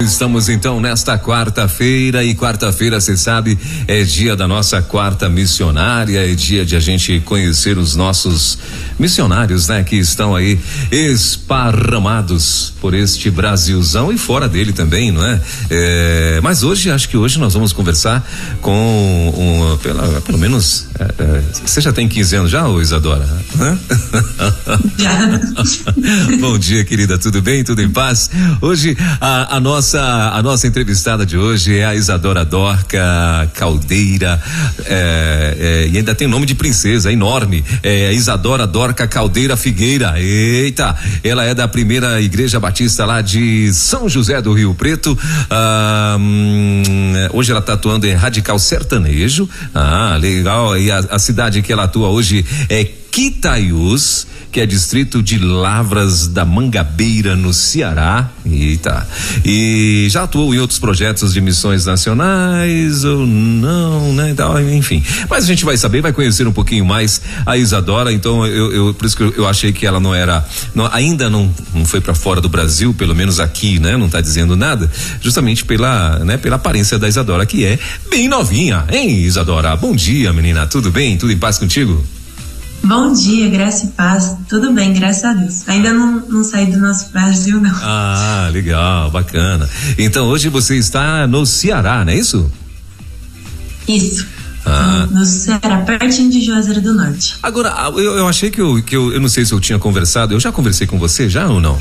Estamos então nesta quarta-feira e quarta-feira, você sabe, é dia da nossa quarta missionária, é dia de a gente conhecer os nossos missionários, né, que estão aí esparramados por este Brasilzão e fora dele também, não é? é mas hoje, acho que hoje nós vamos conversar com um, pela, pelo menos, é, é, você já tem 15 anos já, ou Isadora? Já. Bom dia, querida, tudo bem? Tudo em paz? Hoje a, a nossa nossa, a nossa entrevistada de hoje é a Isadora Dorca Caldeira, é, é, e ainda tem nome de princesa, enorme, é Isadora Dorca Caldeira Figueira, eita, ela é da primeira igreja batista lá de São José do Rio Preto, ah, hum, hoje ela está atuando em Radical Sertanejo, ah, legal, e a, a cidade que ela atua hoje é Quitaiús, que é distrito de Lavras da Mangabeira, no Ceará. Eita. E já atuou em outros projetos de missões nacionais ou não, né? Então, enfim. Mas a gente vai saber, vai conhecer um pouquinho mais a Isadora. Então, eu, eu por isso que eu, eu achei que ela não era, não, ainda não, não foi para fora do Brasil, pelo menos aqui, né? Não está dizendo nada, justamente pela, né? Pela aparência da Isadora, que é bem novinha, hein, Isadora? Bom dia, menina. Tudo bem? Tudo em paz contigo? Bom dia, graça e paz. Tudo bem, graças a Deus. Ainda não, não saí do nosso Brasil, não. Ah, legal, bacana. Então hoje você está no Ceará, não é isso? Isso. Ah. No, Ceará, pertinho de Juazeiro do Norte. Agora, ah, eu, eu achei que eu, que eu, eu não sei se eu tinha conversado, eu já conversei com você já ou não?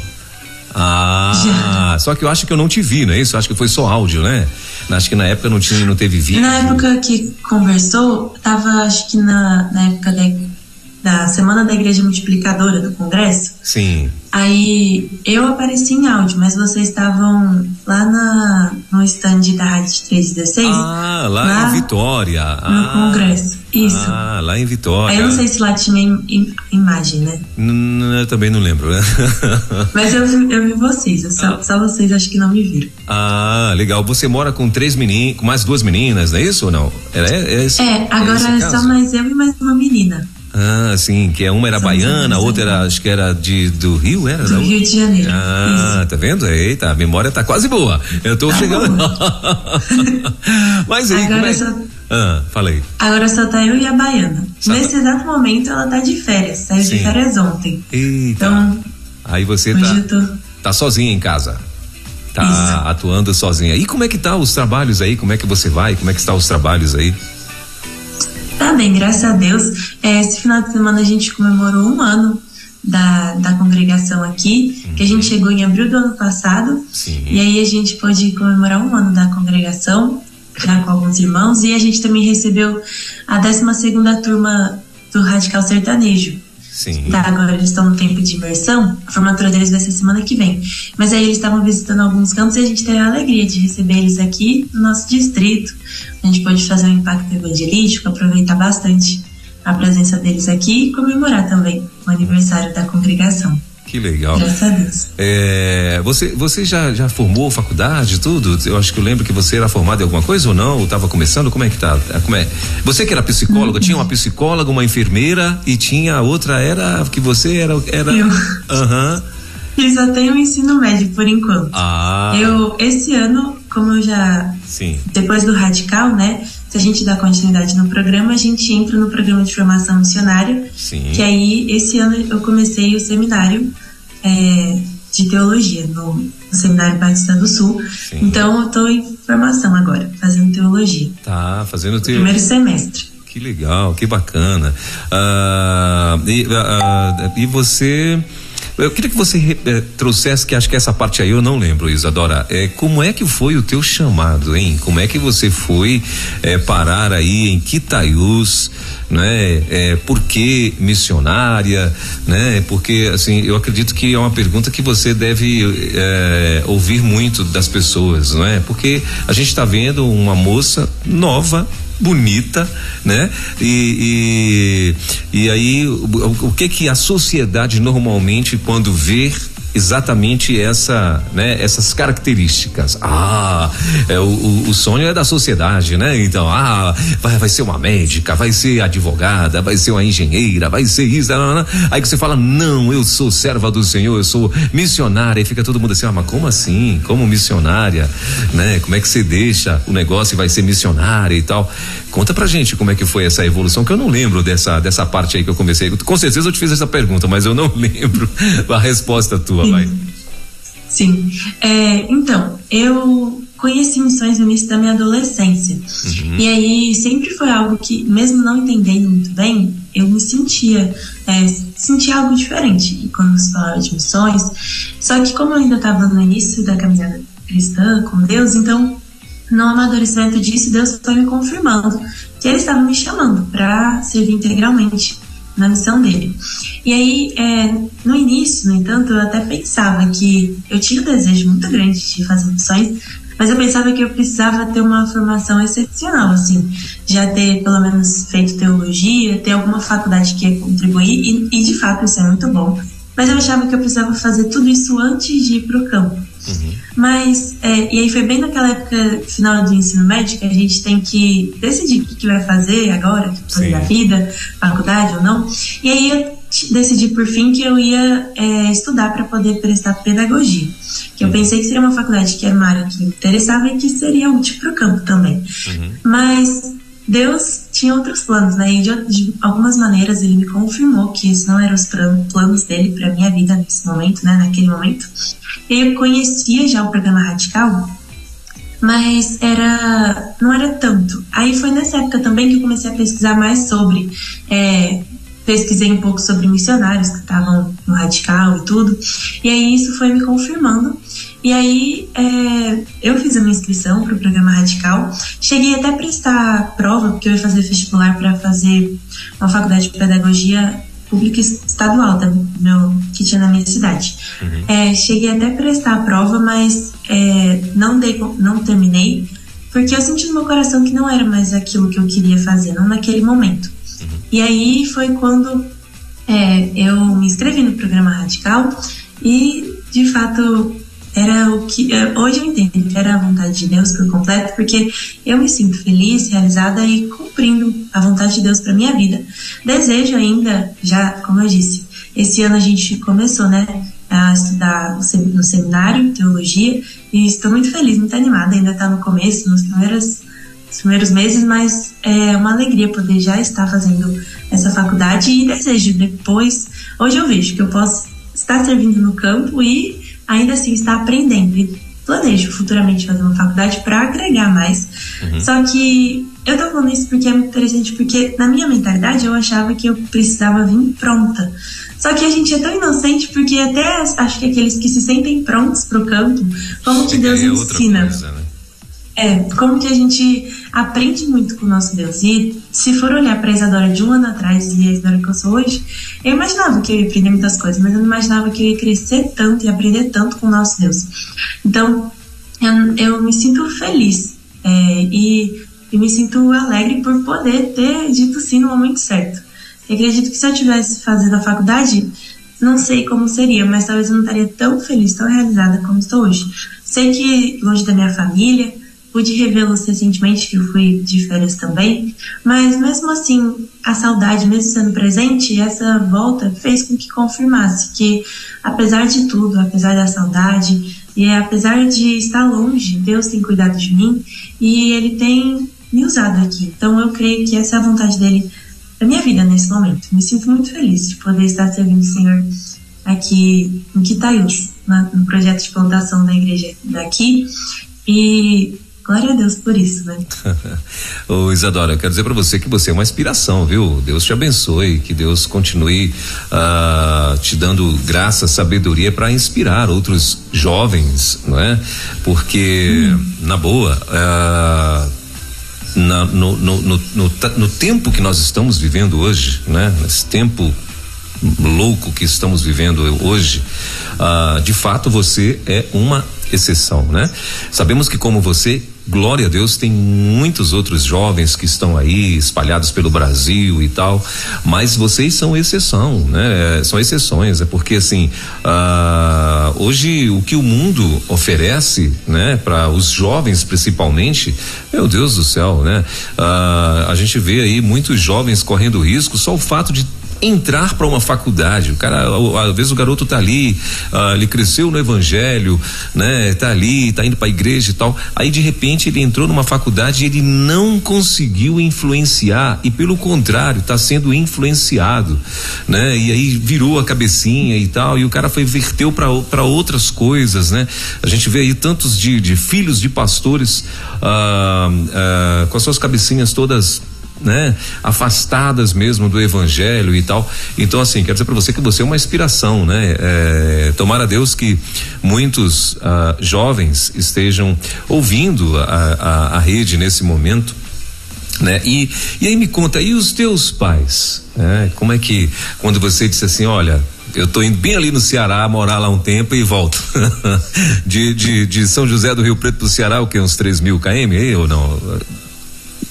Ah, já. só que eu acho que eu não te vi, não é isso? Acho que foi só áudio, né? Acho que na época não tinha, não teve vídeo. Na época que conversou, tava acho que na, na época da da Semana da Igreja Multiplicadora do Congresso. Sim. Aí eu apareci em áudio, mas vocês estavam lá na, no stand da Rádio 316. Ah, lá, lá em Vitória. No ah, Congresso. Isso. Ah, lá em Vitória. Aí eu não sei se lá tinha im, imagem, né? N eu também não lembro, né? mas eu, eu vi vocês, eu só, ah. só vocês acho que não me viram. Ah, legal. Você mora com três meninas, com mais duas meninas, não é isso ou não? É, é, é, é agora é só mais eu e mais uma menina. Ah, sim, que é uma era São baiana, a outra era, acho que era de, do Rio, era? Do Rio de Janeiro. Ah, Isso. tá vendo? Eita, a memória tá quase boa. Eu tô tá chegando. Mas aí, Agora como é? Só... Ah, falei. Agora só tá eu e a baiana. Só Nesse tá... exato momento ela tá de férias, saiu sim. de férias ontem. Eita. Então. Aí você tá, tô... tá sozinha em casa. Tá Isso. atuando sozinha. E como é que tá os trabalhos aí? Como é que você vai? Como é que estão os trabalhos aí? Tá bem, graças a Deus. É, esse final de semana a gente comemorou um ano da, da congregação aqui, uhum. que a gente chegou em abril do ano passado. Sim. E aí a gente pôde comemorar um ano da congregação, já com alguns irmãos, e a gente também recebeu a 12 segunda turma do Radical Sertanejo. Sim. Tá, agora eles estão no tempo de imersão, a formatura deles vai ser semana que vem. Mas aí eles estavam visitando alguns campos e a gente teve a alegria de receber eles aqui no nosso distrito. A gente pode fazer um impacto evangelístico, aproveitar bastante a presença deles aqui e comemorar também o aniversário da congregação. Que legal. Graças a Deus. É, você você já, já formou faculdade tudo? Eu acho que eu lembro que você era formado em alguma coisa ou não? Ou estava começando? Como é que tá? É, como é? Você que era psicóloga, uhum. tinha uma psicóloga, uma enfermeira e tinha outra era que você era era Eu. Aham. Uhum. Eu só tenho ensino médio por enquanto. Ah. Eu esse ano, como eu já Sim. depois do radical, né? Se a gente dá continuidade no programa, a gente entra no programa de formação missionária. Sim. Que aí, esse ano, eu comecei o seminário é, de teologia no, no, Seminário Batista do Sul. Sim. Então, eu estou em formação agora, fazendo teologia. Tá, fazendo teologia. Primeiro semestre. Que legal, que bacana. Ah, e, ah, e você eu queria que você eh, trouxesse, que acho que essa parte aí eu não lembro, Isadora. É, como é que foi o teu chamado, hein? Como é que você foi eh, parar aí em Quitaiús, né? É, por que missionária, né? Porque, assim, eu acredito que é uma pergunta que você deve eh, ouvir muito das pessoas, não é? Porque a gente está vendo uma moça nova, bonita, né? E, e, e aí, o, o, que que a sociedade normalmente, quando vê exatamente essa, né, essas características. Ah, é, o, o, sonho é da sociedade, né? Então, ah, vai, vai ser uma médica, vai ser advogada, vai ser uma engenheira, vai ser isso. Não. Aí que você fala, não, eu sou serva do Senhor, eu sou missionária. E fica todo mundo assim, ah, mas como assim? Como missionária? Né? Como é que você deixa o negócio e vai ser missionária e tal? Conta pra gente como é que foi essa evolução, que eu não lembro dessa, dessa parte aí que eu comecei. Com certeza eu te fiz essa pergunta, mas eu não lembro a resposta tua, Sim. vai. Sim. É, então, eu conheci missões no início da minha adolescência. Uhum. E aí sempre foi algo que, mesmo não entendendo muito bem, eu me sentia, é, sentia algo diferente quando se falava de missões. Só que como eu ainda estava no início da caminhada cristã com Deus, então no amadurecimento disso, Deus foi me confirmando que Ele estava me chamando para servir integralmente na missão dele. E aí, é, no início, no entanto, eu até pensava que eu tinha um desejo muito grande de fazer missões, mas eu pensava que eu precisava ter uma formação excepcional, assim, já ter pelo menos feito teologia, ter alguma faculdade que ia contribuir, e, e de fato isso é muito bom. Mas eu achava que eu precisava fazer tudo isso antes de ir para o campo. Uhum. Mas, é, e aí foi bem naquela época final do ensino médio que a gente tem que decidir o que, que vai fazer agora, fazer a vida, faculdade ou não. E aí eu decidi por fim que eu ia é, estudar para poder prestar pedagogia. Que eu uhum. pensei que seria uma faculdade que era uma área que me interessava e que seria útil para o campo também. Uhum. Mas Deus tinha outros planos, né? E de, de, algumas maneiras ele me confirmou que esses não eram os planos dele para minha vida nesse momento, né? Naquele momento. Eu conhecia já o programa Radical, mas era não era tanto. Aí foi nessa época também que eu comecei a pesquisar mais sobre. É, pesquisei um pouco sobre missionários que estavam no Radical e tudo. E aí isso foi me confirmando e aí é, eu fiz a minha inscrição para o programa Radical. Cheguei até a prestar prova, porque eu ia fazer vestibular para fazer uma faculdade de pedagogia pública estadual da meu, que tinha na minha cidade. Uhum. É, cheguei até a prestar a prova, mas é, não, dei, não terminei, porque eu senti no meu coração que não era mais aquilo que eu queria fazer, não naquele momento. Uhum. E aí foi quando é, eu me inscrevi no programa Radical e, de fato, era o que é, hoje eu entendo que era a vontade de Deus por completo, porque eu me sinto feliz, realizada e cumprindo a vontade de Deus para minha vida. Desejo ainda, já como eu disse, esse ano a gente começou, né, a estudar no seminário teologia e estou muito feliz, muito animada. Ainda está no começo, nos primeiros nos primeiros meses, mas é uma alegria poder já estar fazendo essa faculdade e desejo depois. Hoje eu vejo que eu posso estar servindo no campo e ainda assim está aprendendo e planejo futuramente fazer uma faculdade para agregar mais. Uhum. Só que eu tô falando isso porque é muito interessante, porque na minha mentalidade eu achava que eu precisava vir pronta. Só que a gente é tão inocente porque até acho que aqueles que se sentem prontos pro campo, como que Deus é ensina. Coisa, né? É, como que a gente aprende muito com o nosso Deus. E se for olhar para a Isadora de um ano atrás e a Isadora que eu sou hoje, eu imaginava que eu ia aprender muitas coisas, mas eu não imaginava que eu ia crescer tanto e aprender tanto com o nosso Deus. Então, eu, eu me sinto feliz é, e, e me sinto alegre por poder ter dito sim no momento certo. Eu acredito que se eu tivesse fazendo a faculdade, não sei como seria, mas talvez eu não estaria tão feliz, tão realizada como estou hoje. Sei que longe da minha família, Pude revê-los recentemente, que eu fui de férias também, mas mesmo assim, a saudade, mesmo sendo presente, essa volta fez com que confirmasse que, apesar de tudo, apesar da saudade, e apesar de estar longe, Deus tem cuidado de mim e Ele tem me usado aqui. Então eu creio que essa é a vontade dele para minha vida nesse momento. Me sinto muito feliz de poder estar servindo o Senhor aqui em Quitaius, no projeto de plantação da igreja daqui. E Glória a Deus por isso, né? Ô Isadora, eu quero dizer para você que você é uma inspiração, viu? Deus te abençoe, que Deus continue uh, te dando graça, sabedoria para inspirar outros jovens, não é? Porque, hum. na boa, uh, na, no, no, no, no, tempo que nós estamos vivendo hoje, né? Nesse tempo louco que estamos vivendo hoje, uh, de fato você é uma exceção, né? Sabemos que como você glória a Deus, tem muitos outros jovens que estão aí espalhados pelo Brasil e tal, mas vocês são exceção, né? São exceções, é porque assim, ah, hoje o que o mundo oferece, né, para os jovens principalmente, meu Deus do céu, né? Ah, a gente vê aí muitos jovens correndo risco só o fato de entrar para uma faculdade. O cara, às vezes o garoto tá ali, uh, ele cresceu no evangelho, né? Tá ali, tá indo para a igreja e tal. Aí de repente ele entrou numa faculdade e ele não conseguiu influenciar e pelo contrário, está sendo influenciado, né? E aí virou a cabecinha e tal, e o cara foi verteu para outras coisas, né? A gente vê aí tantos de, de filhos de pastores uh, uh, com as suas cabecinhas todas né, afastadas mesmo do evangelho e tal. Então, assim, quero dizer para você que você é uma inspiração, né? É, tomara Deus que muitos uh, jovens estejam ouvindo a, a, a, rede nesse momento. Né? E, e aí me conta, e os teus pais? Né? Como é que, quando você disse assim, olha, eu tô indo bem ali no Ceará, morar lá um tempo e volto. de, de, de São José do Rio Preto pro Ceará, o que? Uns 3 mil km aí ou não?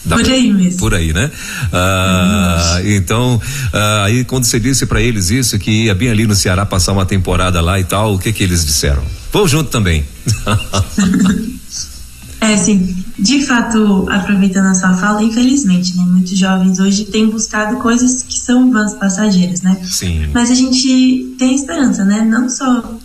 Da, por aí mesmo. Por aí, né? Ah, então, ah, aí quando você disse para eles isso, que ia bem ali no Ceará passar uma temporada lá e tal, o que que eles disseram? Vou junto também. é, sim. De fato, aproveitando a sua fala, infelizmente, né? Muitos jovens hoje têm buscado coisas que são vãs passageiras, né? Sim. Mas a gente tem esperança, né? Não só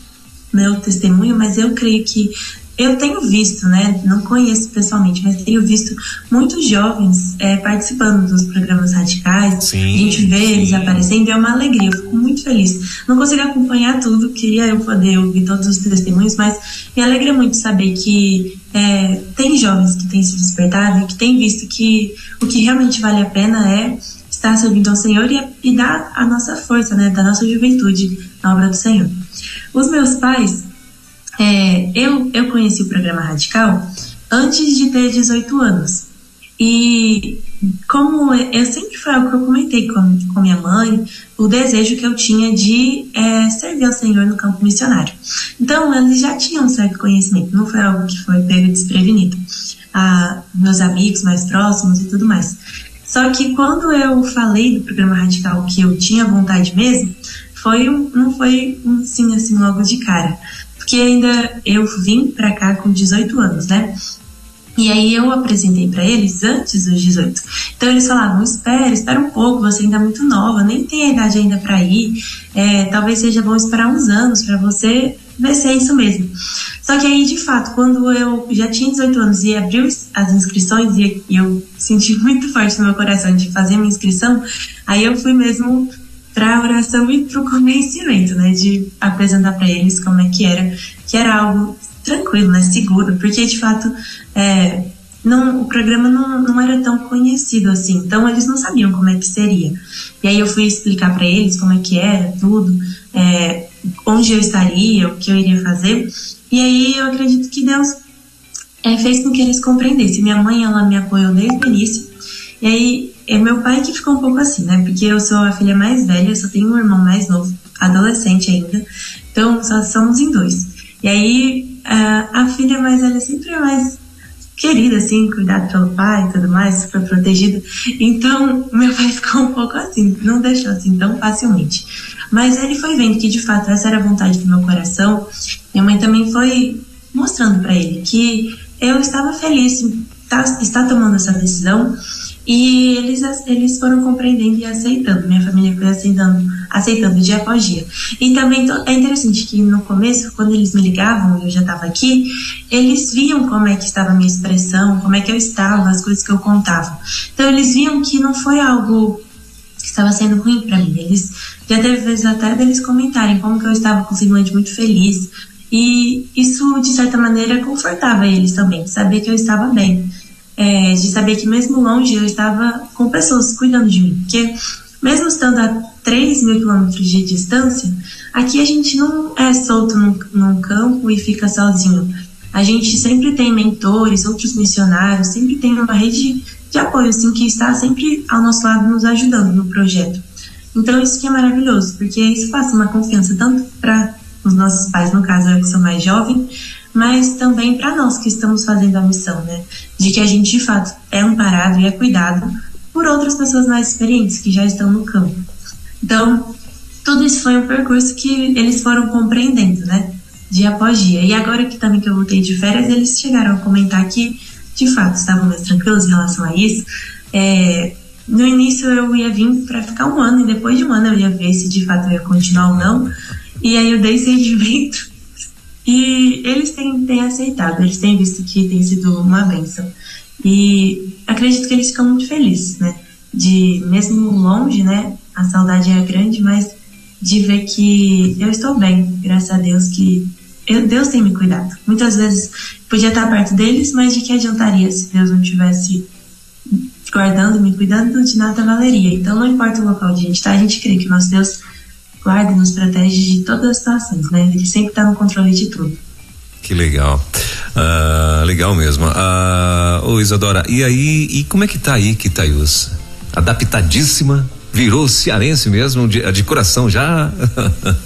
meu testemunho, mas eu creio que eu tenho visto, né? Não conheço pessoalmente, mas tenho visto muitos jovens é, participando dos programas radicais. Sim, a gente vê sim. eles aparecendo, é uma alegria, eu fico muito feliz. Não consigo acompanhar tudo, queria eu poder ouvir todos os testemunhos, mas me alegra muito saber que é, tem jovens que têm se despertado e que têm visto que o que realmente vale a pena é estar servindo ao Senhor e, e dar a nossa força, né? Da nossa juventude na obra do Senhor. Os meus pais é, eu, eu conheci o programa Radical antes de ter 18 anos. E como eu sempre foi algo que eu comentei com, com minha mãe, o desejo que eu tinha de é, servir ao Senhor no campo missionário. Então, eles já tinham um certo conhecimento, não foi algo que foi pego desprevenido. Ah, meus amigos mais próximos e tudo mais. Só que quando eu falei do programa radical que eu tinha vontade mesmo, foi um, não foi um sim assim logo de cara porque ainda eu vim para cá com 18 anos, né? E aí eu apresentei para eles antes dos 18. Então eles falavam: espera, espera um pouco, você ainda é muito nova, nem tem a idade ainda para ir. É, talvez seja bom esperar uns anos para você ver se é isso mesmo. Só que aí, de fato, quando eu já tinha 18 anos e abriu as inscrições e eu senti muito forte no meu coração de fazer minha inscrição, aí eu fui mesmo para oração e para o convencimento, né, de apresentar para eles como é que era, que era algo tranquilo, né, seguro, porque de fato é, não, o programa não, não era tão conhecido assim, então eles não sabiam como é que seria. E aí eu fui explicar para eles como é que era tudo, é, onde eu estaria, o que eu iria fazer, e aí eu acredito que Deus é, fez com que eles compreendessem. Minha mãe, ela me apoiou desde o início, e aí é meu pai que ficou um pouco assim, né? Porque eu sou a filha mais velha, só tenho um irmão mais novo, adolescente ainda. Então, só somos em dois. E aí, a, a filha mais velha sempre é mais querida, assim, cuidada pelo pai e tudo mais, super protegida. Então, meu pai ficou um pouco assim, não deixou assim tão facilmente. Mas ele foi vendo que, de fato, essa era a vontade do meu coração. Minha mãe também foi mostrando para ele que eu estava feliz tá, estar tomando essa decisão e eles, eles foram compreendendo e aceitando. Minha família foi aceitando, aceitando dia após dia. E também é interessante que no começo, quando eles me ligavam eu já estava aqui, eles viam como é que estava a minha expressão, como é que eu estava, as coisas que eu contava. Então eles viam que não foi algo que estava sendo ruim para mim. Eles já teve vezes até deles comentarem como que eu estava com um muito feliz. E isso, de certa maneira, confortava eles também, saber que eu estava bem é, de saber que mesmo longe eu estava com pessoas cuidando de mim. Porque mesmo estando a 3 mil quilômetros de distância, aqui a gente não é solto num, num campo e fica sozinho. A gente sempre tem mentores, outros missionários, sempre tem uma rede de apoio, assim, que está sempre ao nosso lado nos ajudando no projeto. Então isso que é maravilhoso, porque isso passa uma confiança tanto para os nossos pais, no caso eu que sou mais jovem, mas também para nós que estamos fazendo a missão, né? De que a gente de fato é amparado e é cuidado por outras pessoas mais experientes que já estão no campo. Então, tudo isso foi um percurso que eles foram compreendendo, né? Dia após dia. E agora que também que eu voltei de férias, eles chegaram a comentar que, de fato, estavam mais tranquilos em relação a isso. É, no início eu ia vir para ficar um ano e depois de um ano eu ia ver se de fato eu ia continuar ou não. E aí eu dei sentimento e eles têm, têm aceitado, eles têm visto que tem sido uma benção. E acredito que eles ficam muito felizes, né? De, mesmo longe, né? A saudade é grande, mas de ver que eu estou bem, graças a Deus, que eu, Deus tem me cuidado. Muitas vezes podia estar perto deles, mas de que adiantaria se Deus não tivesse guardando, me cuidando, de nada valeria. Então, não importa o local onde a gente está, a gente crê que nosso Deus guarda e nos protege de todas as situações, né? Ele sempre está no controle de tudo. Que legal. Uh, legal mesmo. Uh, ô Isadora, e aí, e como é que tá aí, Kitaius? Adaptadíssima? Virou cearense mesmo, de, de coração já?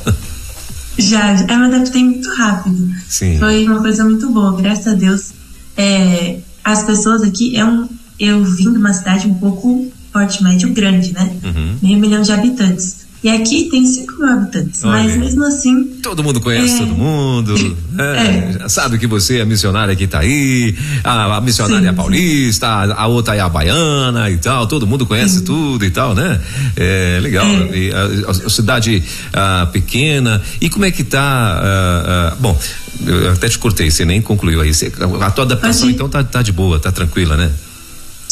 já, eu me adaptei muito rápido. Sim. Foi uma coisa muito boa, graças a Deus. É, as pessoas aqui, é um, eu vim de uma cidade um pouco porte médio grande, né? Uhum. Meio milhão de habitantes. E aqui tem 5 mil habitantes, Olha. mas mesmo assim. Todo mundo conhece É. todo mundo. é, já Sabe que você é a missionária que tá aí, a, a missionária Sim, sim. paulista, a, a outra é a baiana e tal. Todo mundo conhece tudo e tal, né? É legal. É. E a, a- cidade ah, pequena. E como é que tá? ah, ah, bom, eu até te cortei, você nem concluiu aí. Você- a tua adaptação Pode então tá, tá de boa, tá tranquila, né?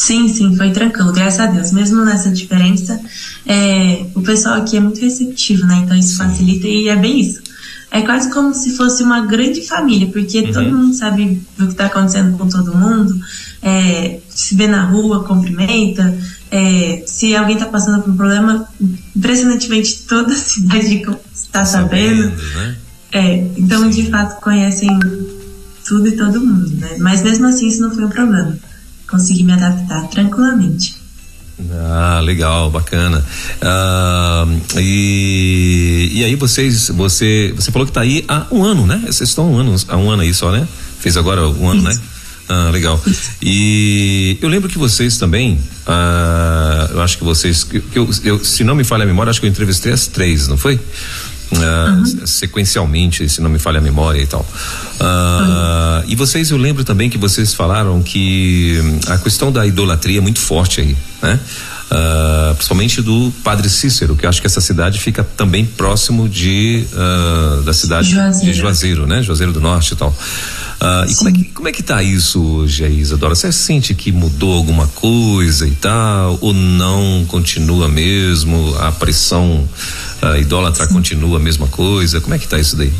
Sim, sim, foi tranquilo, graças a Deus. Mesmo nessa diferença, é, o pessoal aqui é muito receptivo, né? Então isso facilita e é bem isso. É quase como se fosse uma grande família, porque todo mundo sabe o que está acontecendo com todo mundo, é, se vê na rua, cumprimenta. é, se alguém está passando por um problema, impressionantemente toda a cidade está sabendo. né? É, então de fato conhecem tudo e todo mundo, né? Mas mesmo assim isso não foi um problema. Consegui me adaptar tranquilamente. Ah, legal, bacana. Ah, e, e aí vocês, você, você falou que tá aí há um ano, né? Vocês estão há um ano, há um ano aí só, né? Fez agora um ano, né? Isso. Ah, legal. E eu lembro que vocês também, ah, eu acho que vocês, que eu, eu- se não me falha a memória, acho que eu entrevistei as três, não foi? Sequencialmente, se não me falha a memória e tal. Ah, E vocês, eu lembro também que vocês falaram que hum, a questão da idolatria é muito forte aí, né? Ah, principalmente do Padre Cícero, que eu acho que essa cidade fica também próximo de ah, da cidade de Juazeiro. Juazeiro, né? Juazeiro do Norte e tal. Ah, e como é, que, como é que tá isso hoje aí, Isadora? Você sente que mudou alguma coisa e tal? Ou não continua mesmo? A pressão ah, idólatra continua a mesma coisa? Como é que tá isso daí?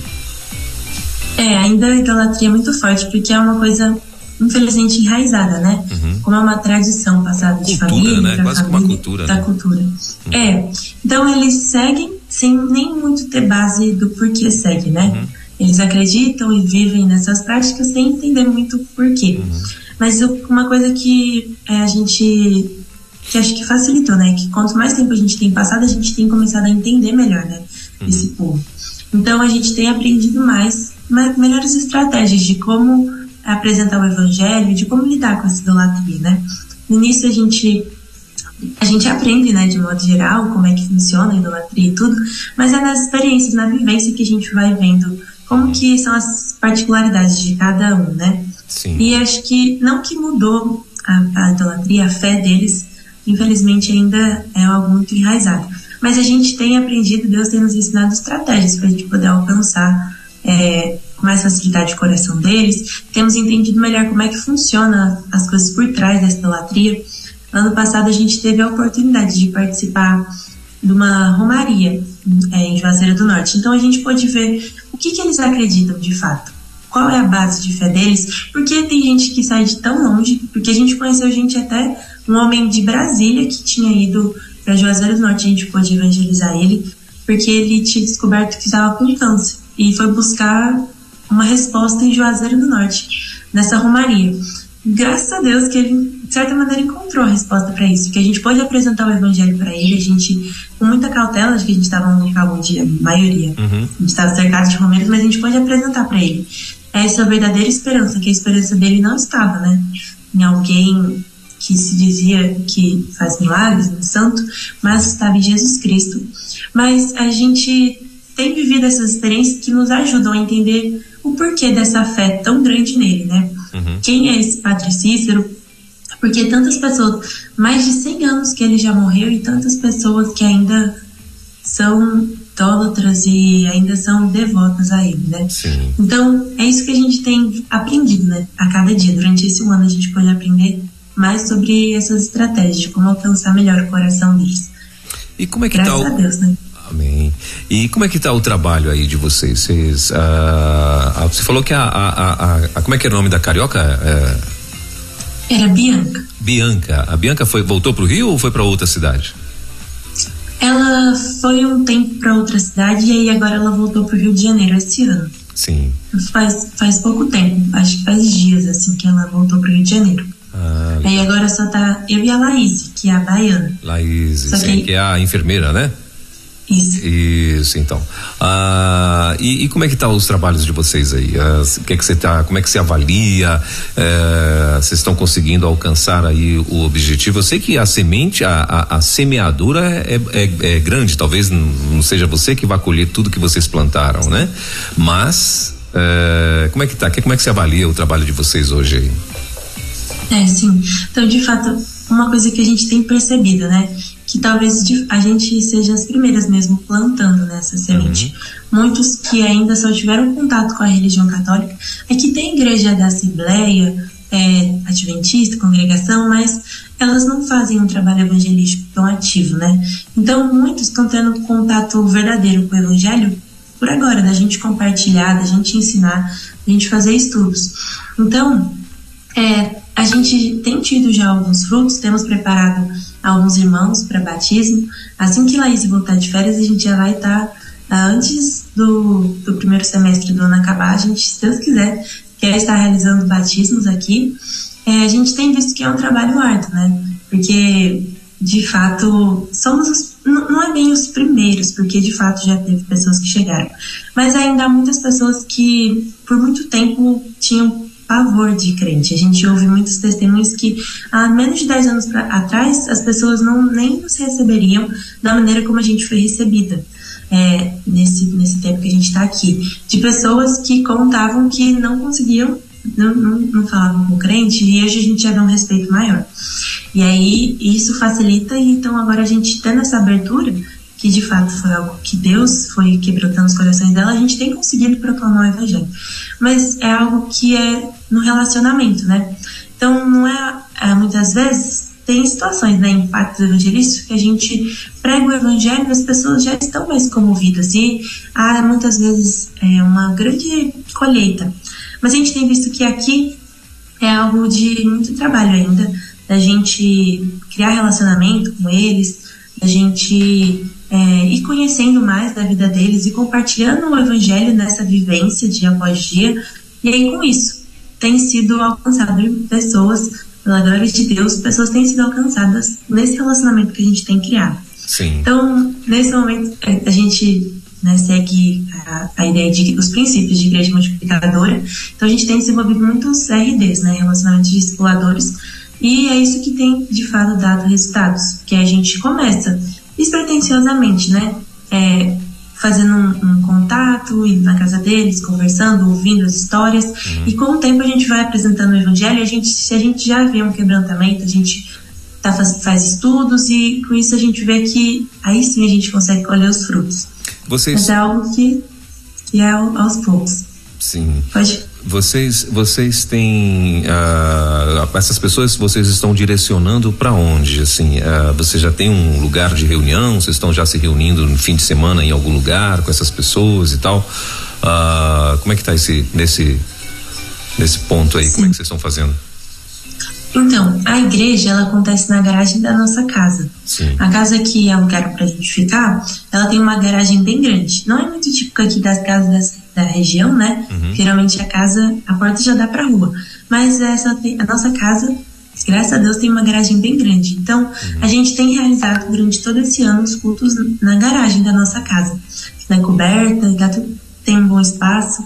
É, ainda a idolatria é muito forte, porque é uma coisa, infelizmente, enraizada, né? Como é uma tradição passada de Uhum. Cultura, família, né? pra Quase que uma família, cultura, da né? cultura. É, então eles seguem sem nem muito ter base do porquê segue, né? Uhum. Eles acreditam e vivem nessas práticas sem entender muito porquê. Uhum. Mas uma coisa que é, a gente que acho que facilitou, né? Que quanto mais tempo a gente tem passado, a gente tem começado a entender melhor, né? Esse povo. Então a gente tem aprendido mais, ma- melhores estratégias de como apresentar o evangelho, de como lidar com essa idolatria, né? No início a gente a gente aprende, né, de modo geral, como é que funciona a idolatria e tudo, mas é nas experiências, na vivência que a gente vai vendo como que são as particularidades de cada um, né? Sim. E acho que não que mudou a, a idolatria, a fé deles, infelizmente ainda é algo muito enraizado. Mas a gente tem aprendido, Deus tem nos ensinado estratégias para a gente poder alcançar é, com mais facilidade o coração deles. Temos entendido melhor como é que funciona as coisas por trás dessa idolatria. Ano passado a gente teve a oportunidade de participar de uma romaria é, em Juazeiro do Norte. Então a gente pôde ver que, que eles acreditam de fato. Qual é a base de fé deles? Porque tem gente que sai de tão longe, porque a gente conheceu gente até um homem de Brasília que tinha ido para Juazeiro do Norte, a gente pôde evangelizar ele, porque ele tinha descoberto que estava com câncer e foi buscar uma resposta em Juazeiro do Norte, nessa romaria. Graças a Deus que ele, de certa maneira, encontrou a resposta para isso, que a gente pôde apresentar o evangelho para ele, a gente, com muita cautela, de que a gente estava num local onde a maioria Uhum. a gente estava cercado de romeiros, mas a gente pode apresentar para ele. essa verdadeira esperança, que a esperança dele não estava, né, em alguém que se dizia que faz milagres, um santo, mas estava em Jesus Cristo. Mas a gente tem vivido essas experiências que nos ajudam a entender o porquê dessa fé tão grande nele, né? Uhum. Quem é esse Padre Cícero? Porque tantas pessoas, mais de 100 anos que ele já morreu e tantas pessoas que ainda são idólatras e ainda são devotas a ele, né? Sim. Então, é isso que a gente tem aprendido, né? A cada dia. Durante esse ano a gente pode aprender mais sobre essas estratégias, de como alcançar melhor o coração deles. E como é que Graças tá o... a Deus, né? Amém. E como é que tá o trabalho aí de vocês? Vocês, ah, você falou que a, a, a, como é que era o nome da carioca? É... Era Bianca. Bianca. A Bianca foi voltou para o Rio ou foi para outra cidade? Ela foi um tempo para outra cidade e aí agora ela voltou para o Rio de Janeiro esse ano. Sim. Faz, faz pouco tempo, acho que faz dias assim que ela voltou para o Rio de Janeiro. Ah, aí agora só tá eu e a Laís, que é a baiana. Laís, sim, que... que é a enfermeira, né? Isso. Isso, então. Ah, e, e, como é que tá os trabalhos de vocês aí? Ah, que é que você tá, como é que você avalia? Eh, vocês estão conseguindo alcançar aí o objetivo? Eu sei que a semente, a, a, a semeadura é, é, é, grande, talvez não seja você que vai colher tudo que vocês plantaram, né? Mas eh, como é que tá? Como é que você avalia o trabalho de vocês hoje aí? É, sim. Então, de fato, uma coisa que a gente tem percebido, né? Que talvez a gente seja as primeiras mesmo plantando nessa semente. Uhum. Muitos que ainda só tiveram contato com a religião católica, é que tem igreja da Assembleia, é, adventista, congregação, mas elas não fazem um trabalho evangelístico tão ativo, né? Então, muitos estão tendo contato verdadeiro com o evangelho por agora, da gente compartilhar, da gente ensinar, da gente fazer estudos. Então, é, a gente tem tido já alguns frutos, temos preparado alguns irmãos para batismo. Assim que Laís voltar de férias, a gente já vai estar, tá, antes do, do primeiro semestre do ano acabar, a gente, se Deus quiser, quer estar realizando batismos aqui. É, a gente tem visto que é um trabalho árduo, né? Porque, de fato, somos os, não, não é bem os primeiros, porque de fato já teve pessoas que chegaram. Mas ainda há muitas pessoas que, por muito tempo, tinham pavor de crente. A gente ouve muitos testemunhos que há menos de 10 anos pra, atrás as pessoas não nem nos receberiam da maneira como a gente foi recebida. É, nesse, nesse tempo que a gente está aqui, de pessoas que contavam que não conseguiam, não, não, não falavam com crente, e hoje a gente já dá um respeito maior. E aí isso facilita, e então agora a gente tendo essa abertura, que de fato foi algo que Deus foi quebrantando os corações dela, a gente tem conseguido proclamar o Evangelho. Mas é algo que é no relacionamento, né? Então, não é, é muitas vezes tem situações, né, impactos evangelísticos que a gente prega o evangelho e as pessoas já estão mais comovidas e há muitas vezes é uma grande colheita. Mas a gente tem visto que aqui é algo de muito trabalho ainda, da gente criar relacionamento com eles, da gente é, ir conhecendo mais da vida deles e compartilhando o evangelho nessa vivência dia após dia. E aí, com isso, tem sido alcançado pessoas, pela glória de Deus, pessoas têm sido alcançadas nesse relacionamento que a gente tem criado. Sim. Então, nesse momento, a gente né, segue a, a, ideia de os princípios de igreja multiplicadora. Então, a gente tem desenvolvido muitos RDs, né, relacionamentos de discipuladores, e é isso que tem, de fato, dado resultados, que a gente começa despretensiosamente, né? É, fazendo um, um, contato, indo na casa deles, conversando, ouvindo as histórias. Uhum. E com o tempo a gente vai apresentando o evangelho, a gente, se a gente já vê um quebrantamento, a gente tá, faz, faz estudos e com isso a gente vê que aí sim a gente consegue colher os frutos. Vocês... Mas é algo que, que é aos poucos. Sim. Pode. Vocês, vocês têm uh, essas pessoas vocês estão direcionando para onde? Assim, uh, você já tem um lugar de reunião? Vocês estão já se reunindo no fim de semana em algum lugar com essas pessoas e tal? Uh, como é que está esse nesse nesse ponto aí? Sim. Como é que vocês estão fazendo? Então, a igreja ela acontece na garagem da nossa casa. Sim. A casa que é lugar para a gente ficar, ela tem uma garagem bem grande. Não é muito típica aqui das casas da região, né? Uhum. Geralmente a casa, a porta já dá para rua. Mas essa a nossa casa, graças a Deus, tem uma garagem bem grande. Então, uhum. a gente tem realizado durante todo esse ano os cultos na garagem da nossa casa. Na coberta, tem um bom espaço.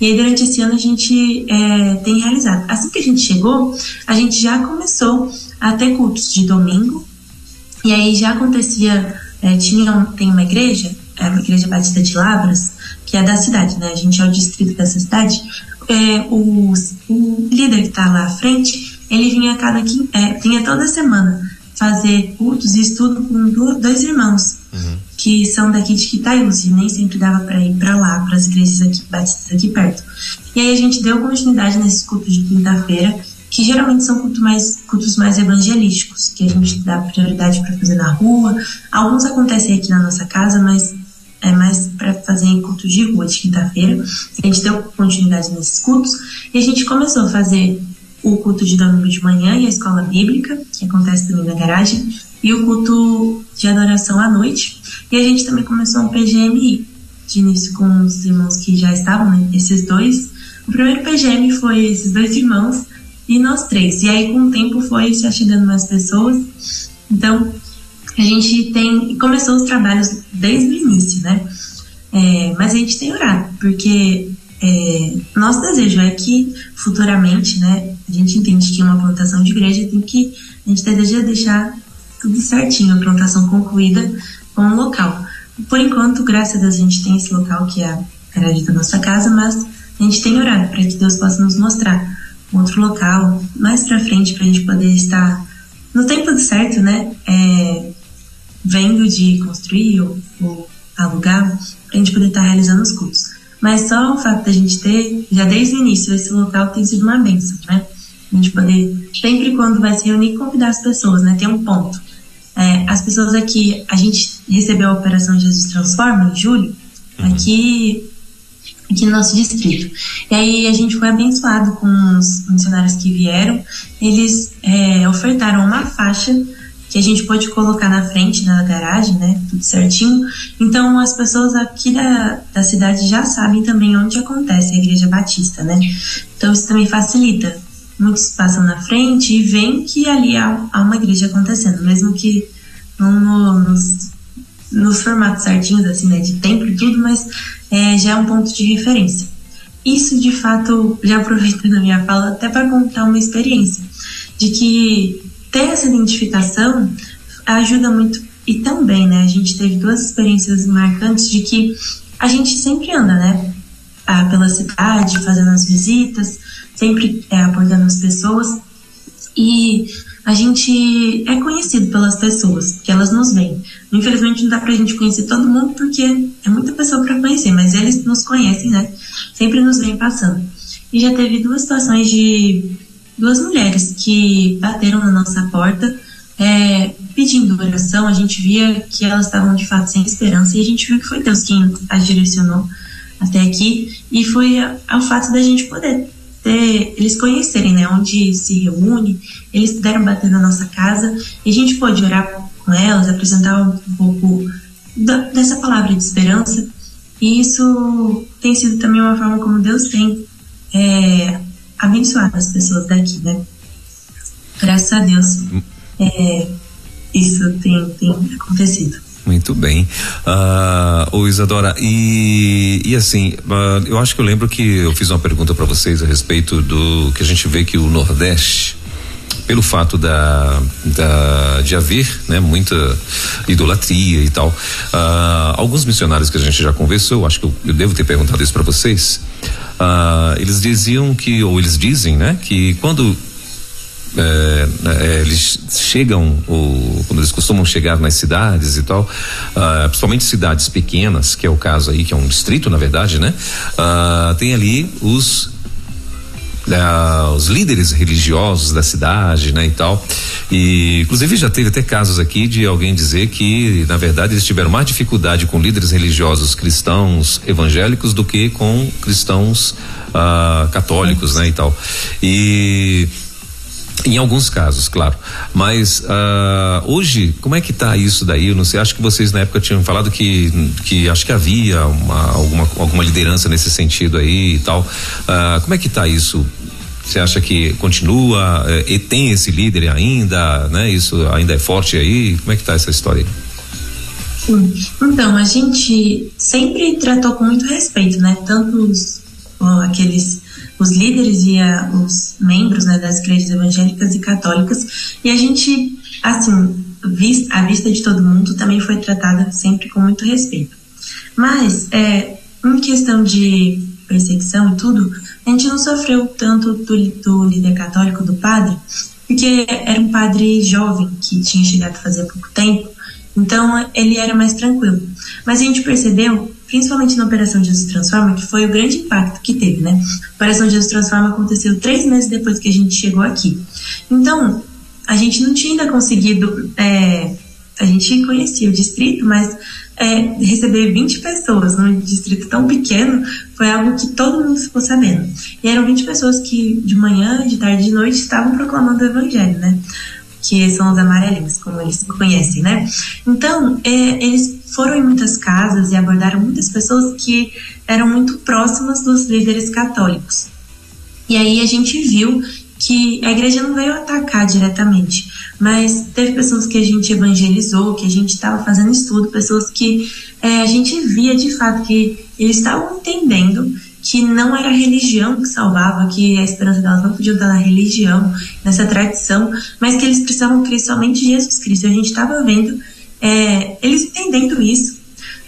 E E aí, durante esse ano, a gente é, tem realizado. Assim que a gente chegou, a gente já começou a ter cultos de domingo. E aí já acontecia, é, tinha, tem uma igreja, é uma igreja batista de Lavras, que é da cidade, né? A gente é o distrito dessa cidade. É, o, o líder que está lá à frente, ele vinha cada é, vinha toda semana fazer cultos e estudo com dois irmãos uhum. que são daqui de Quitaiús e nem sempre dava para ir para lá, para as igrejas aqui, batistas aqui perto. E aí a gente deu continuidade nesses cultos de quinta-feira, que geralmente são cultos mais, cultos mais evangelísticos, que a gente dá prioridade para fazer na rua. Alguns acontecem aqui na nossa casa, mas é mais para fazer em cultos de rua de quinta-feira. A gente deu continuidade nesses cultos e a gente começou a fazer o culto de domingo de manhã e a escola bíblica, que acontece também na garagem, e o culto de adoração à noite. E a gente também começou um PGMI, de início com os irmãos que já estavam, né, esses dois. O primeiro PGM foi esses dois irmãos e nós três. E aí, com o tempo, foi se achegando mais pessoas. Então, a gente tem. Começou os trabalhos desde o início, né? É, mas a gente tem orado, porque é, nosso desejo é que futuramente, né, a gente entende que uma plantação de igreja tem que, a gente deseja deixar tudo certinho, a plantação concluída com o local. Por enquanto, graças a Deus, a gente tem esse local que é a garagem da nossa casa, mas a gente tem orado para que Deus possa nos mostrar outro local mais para frente para a gente poder estar no tempo certo, né? É, vendo de construir ou, ou alugar, para a gente poder estar realizando os cultos. Mas só o fato da gente ter, já desde o início, esse local tem sido uma benção, né? A gente poder, sempre quando vai se reunir, convidar as pessoas, né? Tem um ponto. É, as pessoas aqui, a gente recebeu a Operação Jesus Transforma em julho, uhum. aqui, aqui no nosso distrito. E aí a gente foi abençoado com os missionários que vieram. Eles é, ofertaram uma faixa que a gente pode colocar na frente na garagem, né? Tudo certinho. Então as pessoas aqui da, da cidade já sabem também onde acontece a igreja batista, né? Então isso também facilita. Muitos passam na frente e veem que ali há, há uma igreja acontecendo, mesmo que não no, nos, nos formatos certinhos, assim, né? De templo e tudo, mas é, já é um ponto de referência. Isso, de fato, já aproveitando a minha fala, até para contar uma experiência de que ter essa identificação ajuda muito. E também, né, a gente teve duas experiências marcantes de que a gente sempre anda, né, ah, pela cidade, fazendo as visitas, sempre é, apoiando as pessoas. E a gente é conhecido pelas pessoas, que elas nos veem. Infelizmente não dá pra gente conhecer todo mundo porque é muita pessoa para conhecer, mas eles nos conhecem, né? Sempre nos vêm passando. E já teve duas situações de duas mulheres que bateram na nossa porta é, pedindo oração. A gente via que elas estavam de fato sem esperança e a gente viu que foi Deus quem as direcionou até aqui e foi o fato da gente poder ter, eles conhecerem né, onde se reúne, eles puderam bater na nossa casa e a gente pôde orar com elas, apresentar um pouco da, dessa palavra de esperança. E isso tem sido também uma forma como Deus tem é, abençoar as pessoas daqui, né? Graças a Deus, é, isso tem, tem acontecido. Muito bem. Uh, ô Isadora, e, e assim, uh, eu acho que eu lembro que eu fiz uma pergunta para vocês a respeito do que a gente vê que o Nordeste, pelo fato da, da de haver né, muita idolatria e tal. Uh, alguns missionários que a gente já conversou, acho que eu, eu devo ter perguntado isso para vocês. Uh, eles diziam que, ou eles dizem, né, que quando é, é, eles chegam, ou, quando eles costumam chegar nas cidades e tal, uh, principalmente cidades pequenas, que é o caso aí, que é um distrito, na verdade, né? Uh, tem ali os Uh, os líderes religiosos da cidade, né, e tal. E inclusive já teve até casos aqui de alguém dizer que, na verdade, eles tiveram mais dificuldade com líderes religiosos cristãos evangélicos do que com cristãos uh, católicos, né, e tal. E em alguns casos, claro. Mas uh, hoje, como é que está isso daí? Eu não sei, acho que vocês na época tinham falado que, que acho que havia uma, alguma, alguma liderança nesse sentido aí e tal. Uh, como é que está isso? Você acha que continua uh, e tem esse líder ainda, né? Isso ainda é forte aí? Como é que está essa história? Sim. Então, a gente sempre tratou com muito respeito, né? Tanto os aqueles os líderes e a, os membros né, das igrejas evangélicas e católicas. E a gente assim a vista de todo mundo também foi tratada sempre com muito respeito. Mas é, em questão de perseguição e tudo a gente não sofreu tanto do, do líder católico do padre porque era um padre jovem que tinha chegado a fazer pouco tempo então ele era mais tranquilo. Mas a gente percebeu principalmente na Operação Jesus Transforma, que foi o grande impacto que teve, né? A Operação Jesus Transforma aconteceu três meses depois que a gente chegou aqui. Então, a gente não tinha ainda conseguido. É, a gente conhecia o distrito, mas é, receber 20 pessoas num distrito tão pequeno foi algo que todo mundo ficou sabendo. E eram 20 pessoas que de manhã, de tarde, de noite estavam proclamando o evangelho, né? Que são os amarelinhos, como eles conhecem, né? Então, é, eles foram em muitas casas e abordaram muitas pessoas que eram muito próximas dos líderes católicos. E aí a gente viu que a igreja não veio atacar diretamente, mas teve pessoas que a gente evangelizou, que a gente estava fazendo estudo, pessoas que é, a gente via de fato que eles estavam entendendo que não era a religião que salvava, que a esperança delas não podia estar na religião, nessa tradição, mas que eles precisavam crer somente em Jesus Cristo. A gente estava vendo é, eles entendendo isso.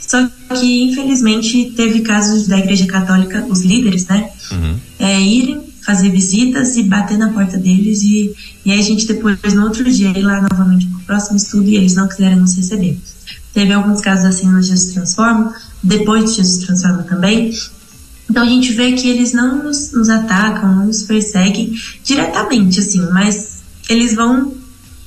Só que, infelizmente, teve casos da Igreja Católica, os líderes, né, uhum. é, irem fazer visitas e bater na porta deles e, e aí a gente depois, no outro dia, ir lá novamente para o próximo estudo e eles não quiseram nos receber. Teve alguns casos assim no Jesus Transforma, depois de Jesus Transforma também. Então a gente vê que eles não nos, nos atacam, não nos perseguem diretamente, assim, mas eles vão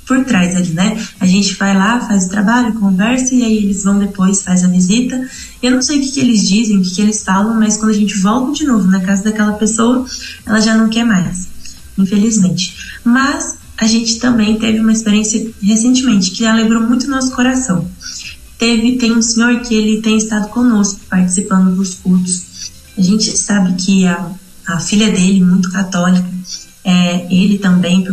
por trás ali, né? A gente vai lá, faz o trabalho, conversa e aí eles vão depois, faz a visita. Eu não sei o que, que eles dizem, o que, que eles falam, mas quando a gente volta de novo na casa daquela pessoa, ela já não quer mais, infelizmente. Mas a gente também teve uma experiência recentemente que alegrou muito o nosso coração. Teve, tem um senhor que ele tem estado conosco, participando dos cultos. A gente sabe que a, a filha dele, muito católica, é, ele também,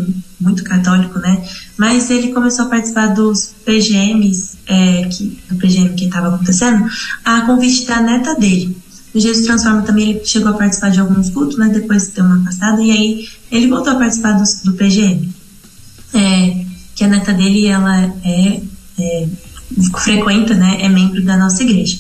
muito católico, né? Mas ele começou a participar dos PGMs, é, que, do PGM que estava acontecendo, a convite da neta dele. O Jesus Transforma também ele chegou a participar de alguns cultos, né? Depois deu uma passada, e aí ele voltou a participar do, do PGM. É, que a neta dele, ela é, é frequenta, né? É membro da nossa igreja.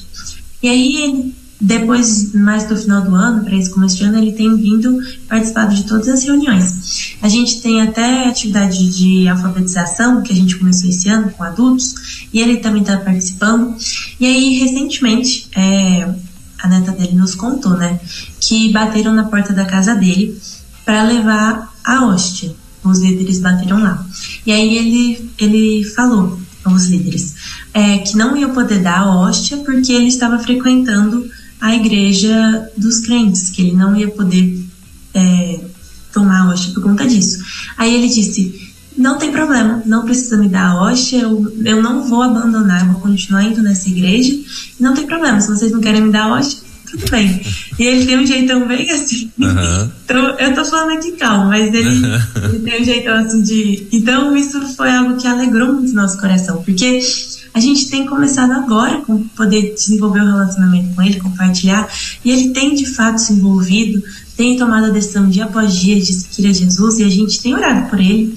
E aí ele depois, mais do final do ano, para esse começo de ano, ele tem vindo participado de todas as reuniões. A gente tem até atividade de alfabetização, que a gente começou esse ano com adultos, e ele também está participando. E aí, recentemente, é, a neta dele nos contou, né, que bateram na porta da casa dele para levar a hóstia. Os líderes bateram lá. E aí ele, ele falou aos líderes é, que não ia poder dar a hóstia porque ele estava frequentando a igreja dos crentes, que ele não ia poder é, tomar a hóstia por conta disso. Aí ele disse: Não tem problema, não precisa me dar a hóstia, eu, eu não vou abandonar, eu vou continuar indo nessa igreja, não tem problema, se vocês não querem me dar a hóstia, tudo bem. E ele tem um jeitão bem assim. Uhum. Então, eu tô falando aqui calmo, mas ele, ele tem um jeitão assim de. Então, isso foi algo que alegrou muito nosso coração, porque a gente tem começado agora com poder desenvolver o um relacionamento com ele, compartilhar, e ele tem de fato se envolvido, tem tomado a decisão dia após dia de seguir a Jesus, e a gente tem orado por ele.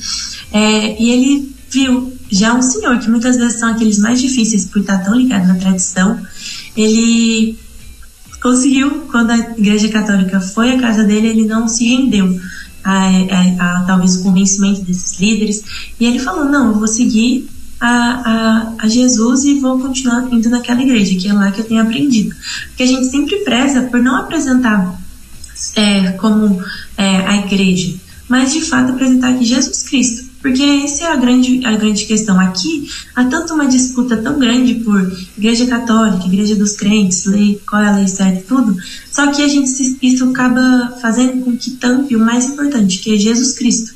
É, e ele viu já um senhor, que muitas vezes são aqueles mais difíceis por estar tão ligado na tradição, ele conseguiu, quando a Igreja Católica foi à casa dele, ele não se rendeu a, a, a talvez o convencimento desses líderes, e ele falou: Não, eu vou seguir a, a, Jesus e vou continuar indo naquela igreja, que é lá que eu tenho aprendido. Porque a gente sempre preza por não apresentar é, como é, a igreja, mas de fato apresentar aqui Jesus Cristo. Porque essa é a grande, a grande questão. Aqui há tanto uma disputa tão grande por igreja católica, igreja dos crentes, lei, qual é a lei certa tudo. Só que a gente, isso acaba fazendo com que tampe o mais importante, que é Jesus Cristo.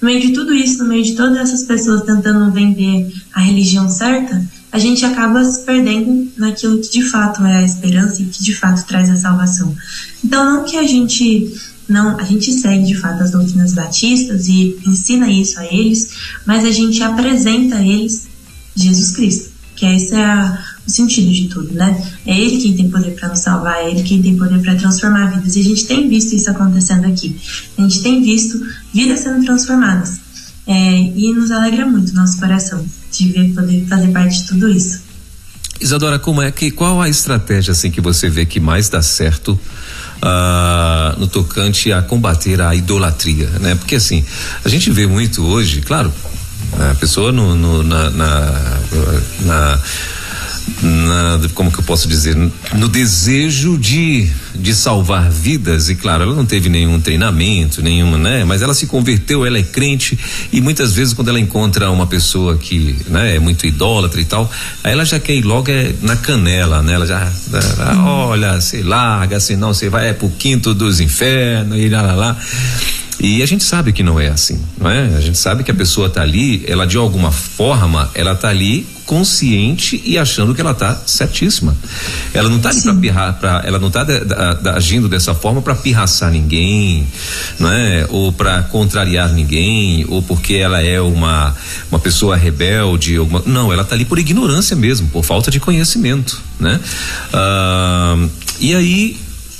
No meio de tudo isso, no meio de todas essas pessoas tentando vender a religião certa, a gente acaba se perdendo naquilo que de fato é a esperança e que de fato traz a salvação. Então, não que a gente não, a gente segue de fato as doutrinas batistas e ensina isso a eles, mas a gente apresenta a eles Jesus Cristo, que esse é a, o sentido de tudo, né? É ele quem tem poder para nos salvar, é ele quem tem poder para transformar vidas. E a gente tem visto isso acontecendo aqui. A gente tem visto vidas sendo transformadas. É, e nos alegra muito o nosso coração de ver poder fazer parte de tudo isso. Isadora, como é que qual a estratégia assim que você vê que mais dá certo uh, no tocante a combater a idolatria, né? Porque assim a gente vê muito hoje, claro, a pessoa no, no na, na, na na, como que eu posso dizer, no desejo de, de salvar vidas, e claro, ela não teve nenhum treinamento, nenhuma, né? Mas ela se converteu, ela é crente, e muitas vezes quando ela encontra uma pessoa que, né, é muito idólatra e tal, aí ela já quer ir logo é, na canela, né? Ela já, ah, olha, você larga, senão você vai é pro quinto dos infernos, e lá, lá, lá. E a gente sabe que não é assim, não é? A gente sabe que a pessoa está ali, ela de alguma forma, ela está ali consciente e achando que ela está certíssima. Ela não está ali para pirrar, pra, ela não está agindo dessa forma para pirraçar ninguém, não é? Ou para contrariar ninguém, ou porque ela é uma uma pessoa rebelde, alguma, não, ela está ali por ignorância mesmo, por falta de conhecimento, né? Ah, e aí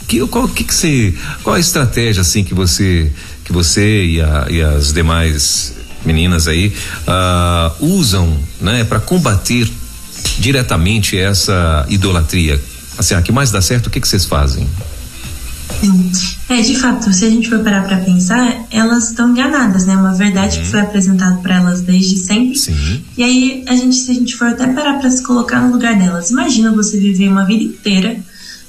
que, qual que, que você, qual a estratégia assim que você que você e, a, e as demais meninas aí uh, usam, né, para combater diretamente essa idolatria? Assim, a que mais dá certo, o que que vocês fazem? Sim. É, de fato, se a gente for parar para pensar, elas estão enganadas, né? Uma verdade que uhum. foi apresentada para elas desde sempre. Sim. E aí, a gente, se a gente for até parar para se colocar no lugar delas, imagina você viver uma vida inteira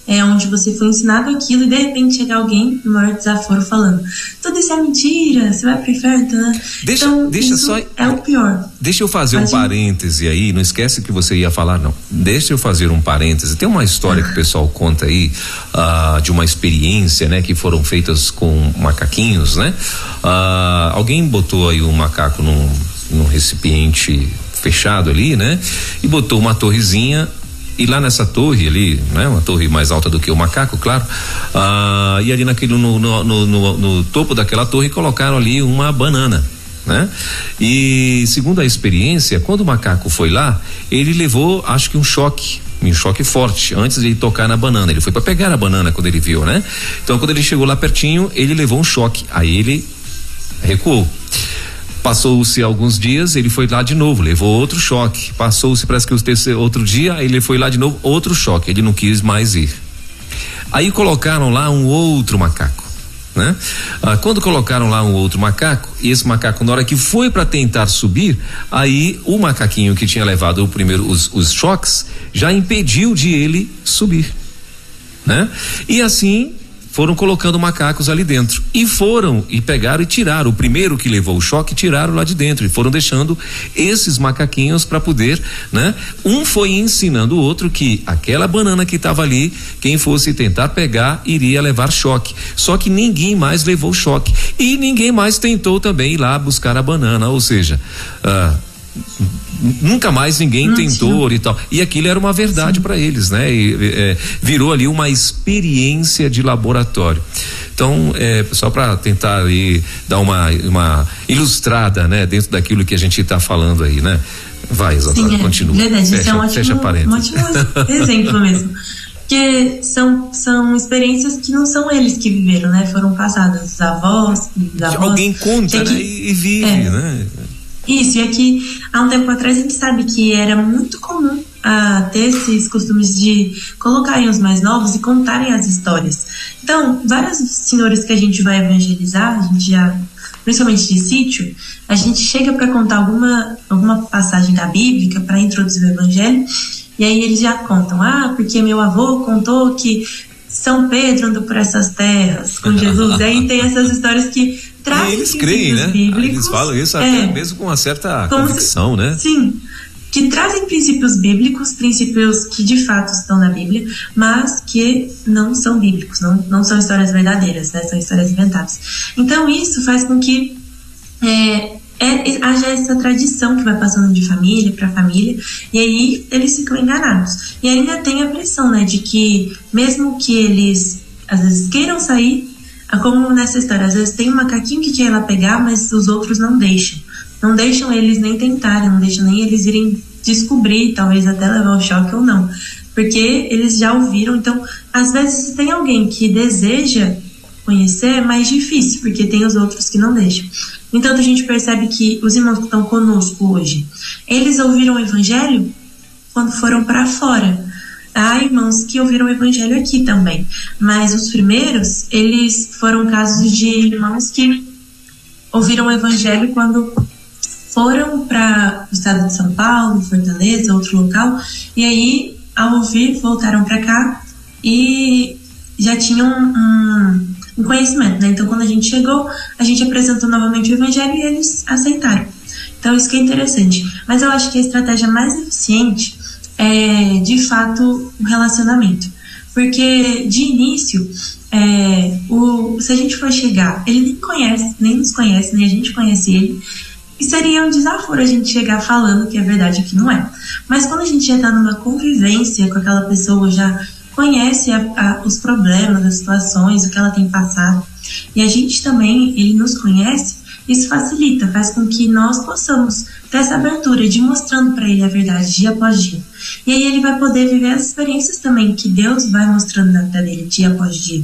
é onde você foi ensinado aquilo e de repente chega alguém no maior desaforo falando tudo isso é mentira, você vai pro inferno, né? Deixa, então, deixa só. É o pior. Deixa eu fazer Faz um parêntese aí, não esquece que você ia falar, não. Deixa eu fazer um parêntese. Tem uma história que o pessoal conta aí uh, de uma experiência, né, que foram feitas com macaquinhos, né? Uh, alguém botou aí um macaco num, num recipiente fechado ali, né? E botou uma torrezinha e lá nessa torre ali, né? Uma torre mais alta do que o macaco, claro. Ah, e ali naquele no, no, no, no topo daquela torre colocaram ali uma banana. Né? E segundo a experiência, quando o macaco foi lá, ele levou, acho que um choque, um choque forte antes de tocar na banana. Ele foi para pegar a banana quando ele viu, né? Então quando ele chegou lá pertinho, ele levou um choque. Aí ele recuou. Passou-se alguns dias, ele foi lá de novo, levou outro choque. Passou-se, parece que o terceiro, outro dia, ele foi lá de novo, outro choque. Ele não quis mais ir. Aí colocaram lá um outro macaco. Né? Ah, quando colocaram lá um outro macaco, e esse macaco, na hora que foi para tentar subir, aí o macaquinho que tinha levado o primeiro os, os choques já impediu de ele subir. Né? E assim foram colocando macacos ali dentro. E foram e pegaram e tiraram. O primeiro que levou o choque tiraram lá de dentro. E foram deixando esses macaquinhos para poder, né? Um foi ensinando o outro que aquela banana que estava ali, quem fosse tentar pegar iria levar choque. Só que ninguém mais levou choque. E ninguém mais tentou também ir lá buscar a banana, ou seja, ah, nunca mais ninguém não tentou tinha. e tal. E aquilo era uma verdade para eles, né? E, é, virou ali uma experiência de laboratório. Então, é, só para tentar aí dar uma, uma ilustrada, né, dentro daquilo que a gente está falando aí, né? Vai, Isadora, Sim, é, continua. Verdade, fecha, isso é um ótimo, fecha um ótimo exemplo mesmo. Porque são, são experiências que não são eles que viveram, né? Foram passadas, os avós, os avós. Alguém conta, né? E, e vive, é. né? Isso, e aqui, há um tempo atrás, a gente sabe que era muito comum a ter esses costumes de colocarem os mais novos e contarem as histórias. Então, vários senhores que a gente vai evangelizar, a gente já, principalmente de sítio, a gente chega para contar alguma, alguma passagem da Bíblia para introduzir o evangelho, e aí eles já contam, ah, porque meu avô contou que São Pedro andou por essas terras com Jesus. aí tem essas histórias que trazem eles creem, né? Bíblicos, eles falam isso até é, mesmo com uma certa convicção, se, né? Sim, que trazem princípios bíblicos, princípios que de fato estão na Bíblia, mas que não são bíblicos, não, não são histórias verdadeiras, né? São histórias inventadas. Então isso faz com que é, é, haja essa tradição que vai passando de família para família, e aí eles ficam enganados. E ainda tem a pressão, né, de que mesmo que eles às vezes queiram sair, é como nessa história, às vezes tem um macaquinho que quer lá pegar, mas os outros não deixam. não deixam eles nem tentarem, não deixam nem eles irem descobrir, talvez até levar o choque ou não, porque eles já ouviram. Então, às vezes, tem alguém que deseja conhecer, é mais difícil, porque tem os outros que não deixam. Então, a gente percebe que os irmãos que estão conosco hoje, eles ouviram o evangelho quando foram para fora. Há irmãos que ouviram o evangelho aqui também, mas os primeiros, eles foram casos de irmãos que ouviram o evangelho quando foram para o estado de São Paulo, Fortaleza, outro local, e aí, ao ouvir, voltaram para cá e já tinham um, conhecimento, né? Então, quando a gente chegou, a gente apresentou novamente o evangelho e eles aceitaram. Então, isso que é interessante. Mas eu acho que a estratégia mais eficiente é, de fato, o relacionamento. Porque, de início, é, o, se a gente for chegar, ele nem conhece, nem nos conhece, nem a gente conhece ele, e seria um desaforo a gente chegar falando que é verdade que não é. Mas quando a gente já está numa convivência com aquela pessoa, já conhece a, a, os problemas, as situações, o que ela tem passado, e a gente também, ele nos conhece, isso facilita, faz com que nós possamos ter essa abertura de mostrando para ele a verdade dia após dia. E aí ele vai poder viver as experiências também que Deus vai mostrando na vida dele dia após dia.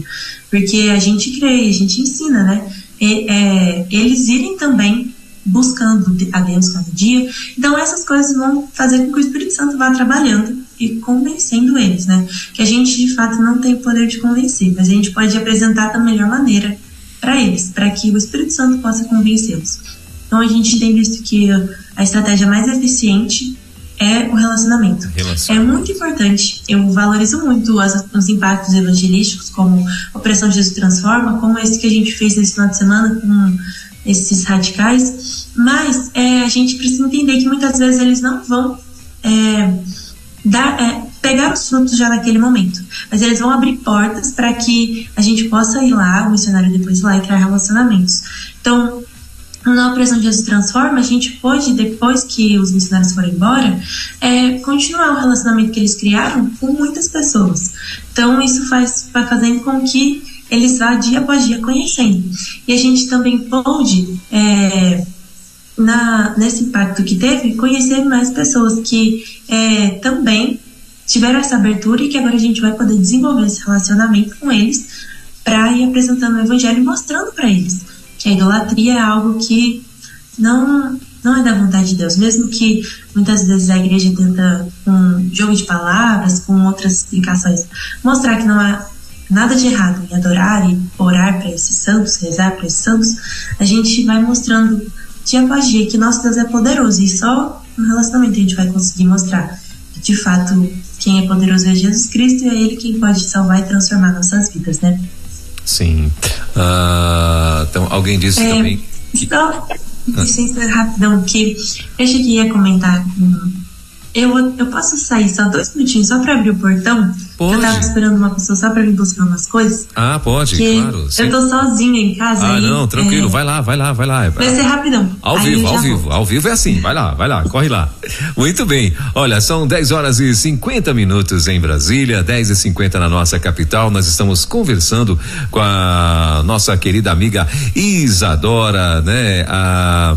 Porque a gente crê, a gente ensina, né? E, é, eles irem também buscando a Deus cada dia. Então essas coisas vão fazer com que o Espírito Santo vá trabalhando e convencendo eles, né? Que a gente de fato não tem poder de convencer, mas a gente pode apresentar da melhor maneira para eles, para que o Espírito Santo possa convencê-los. Então a gente tem visto que a estratégia mais eficiente é o relacionamento. É muito importante. Eu valorizo muito as, os impactos evangelísticos, como Operação Jesus Transforma, como esse que a gente fez nesse final de semana com esses radicais. Mas é, a gente precisa entender que muitas vezes eles não vão é, dar, é, pegar os frutos já naquele momento, mas eles vão abrir portas para que a gente possa ir lá, o missionário depois ir lá e criar relacionamentos. Então, na Operação Jesus Transforma, a gente pôde, depois que os missionários foram embora, é, continuar o relacionamento que eles criaram com muitas pessoas. Então, isso faz vai fazendo com que eles vá dia após dia conhecendo. E a gente também pôde, é, na, nesse impacto que teve, conhecer mais pessoas que é, também tiveram essa abertura e que agora a gente vai poder desenvolver esse relacionamento com eles para ir apresentando o evangelho e mostrando para eles que a idolatria é algo que não não é da vontade de Deus, mesmo que muitas vezes a igreja tenta com um jogo de palavras, com outras explicações, mostrar que não há nada de errado em adorar e orar para esses santos, rezar para esses santos, a gente vai mostrando após dia que nosso Deus é poderoso e só no relacionamento a gente vai conseguir mostrar que de fato quem é poderoso é Jesus Cristo e é Ele quem pode salvar e transformar nossas vidas, né? Sim. Uh, então, alguém disse é, também. Que... Só, licença rapidão, que eu cheguei a comentar com eu, eu posso sair só dois minutinhos só pra abrir o portão? Pode. Eu tava esperando uma pessoa só pra vir buscar umas coisas. Ah, pode, claro. Eu tô sozinha em casa. Ah, aí, não, tranquilo, é... vai lá, vai lá, vai lá. Vai ser rapidão. Ao aí vivo, ao vivo. Ao vivo é assim, vai lá, vai lá, corre lá. Muito bem. Olha, são 10 horas e 50 minutos em Brasília, 10 e 50 na nossa capital. Nós estamos conversando com a nossa querida amiga Isadora, né? A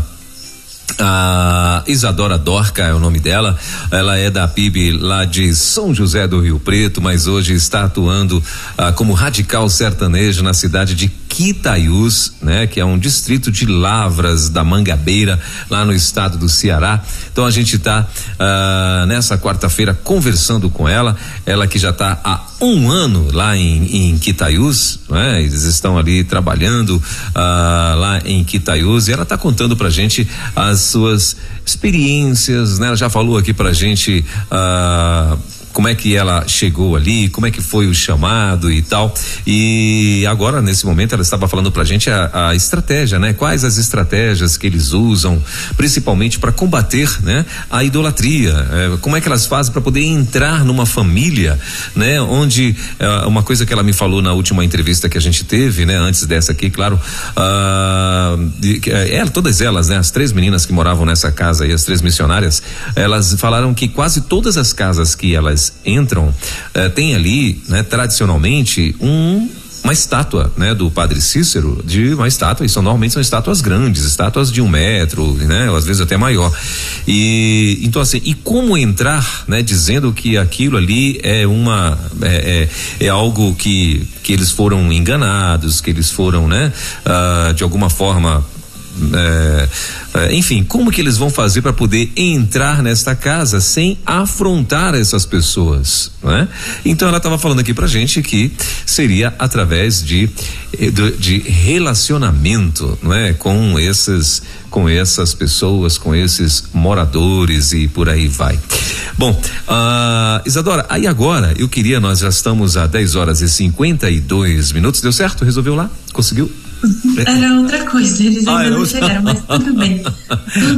a Isadora Dorca é o nome dela. Ela é da PIB lá de São José do Rio Preto, mas hoje está atuando ah, como radical sertanejo na cidade de Quitaiús, né, que é um distrito de Lavras da Mangabeira, lá no estado do Ceará. Então a gente está uh, nessa quarta-feira conversando com ela, ela que já está há um ano lá em, em Quitaiús, né? Eles estão ali trabalhando uh, lá em Quitaiús e ela está contando pra gente as suas experiências, né? Ela já falou aqui pra gente uh, como é que ela chegou ali, como é que foi o chamado e tal. E agora, nesse momento, ela estava falando pra gente a, a estratégia, né? Quais as estratégias que eles usam, principalmente para combater, né? A idolatria. É, como é que elas fazem para poder entrar numa família, né? Onde é, uma coisa que ela me falou na última entrevista que a gente teve, né? Antes dessa aqui, claro, ah, é, todas elas, né? As três meninas que moravam nessa casa e as três missionárias, elas falaram que quase todas as casas que elas entram, eh, tem ali, né, tradicionalmente, um uma estátua, né, do Padre Cícero, de uma estátua, e normalmente são estátuas grandes, estátuas de um metro, né, às vezes até maior. E então assim, e como entrar, né, dizendo que aquilo ali é uma é, é, é algo que que eles foram enganados, que eles foram, né, uh, de alguma forma é, é, enfim, como que eles vão fazer para poder entrar nesta casa sem afrontar essas pessoas, né? Então ela estava falando aqui pra gente que seria através de eh, de relacionamento, não é, com esses com essas pessoas, com esses moradores e por aí vai. Bom, uh, Isadora, aí agora eu queria, nós já estamos a 10 horas e 52 minutos, deu certo? Resolveu lá? Conseguiu? Era outra coisa, eles ainda ah, não chegaram, mas tudo bem.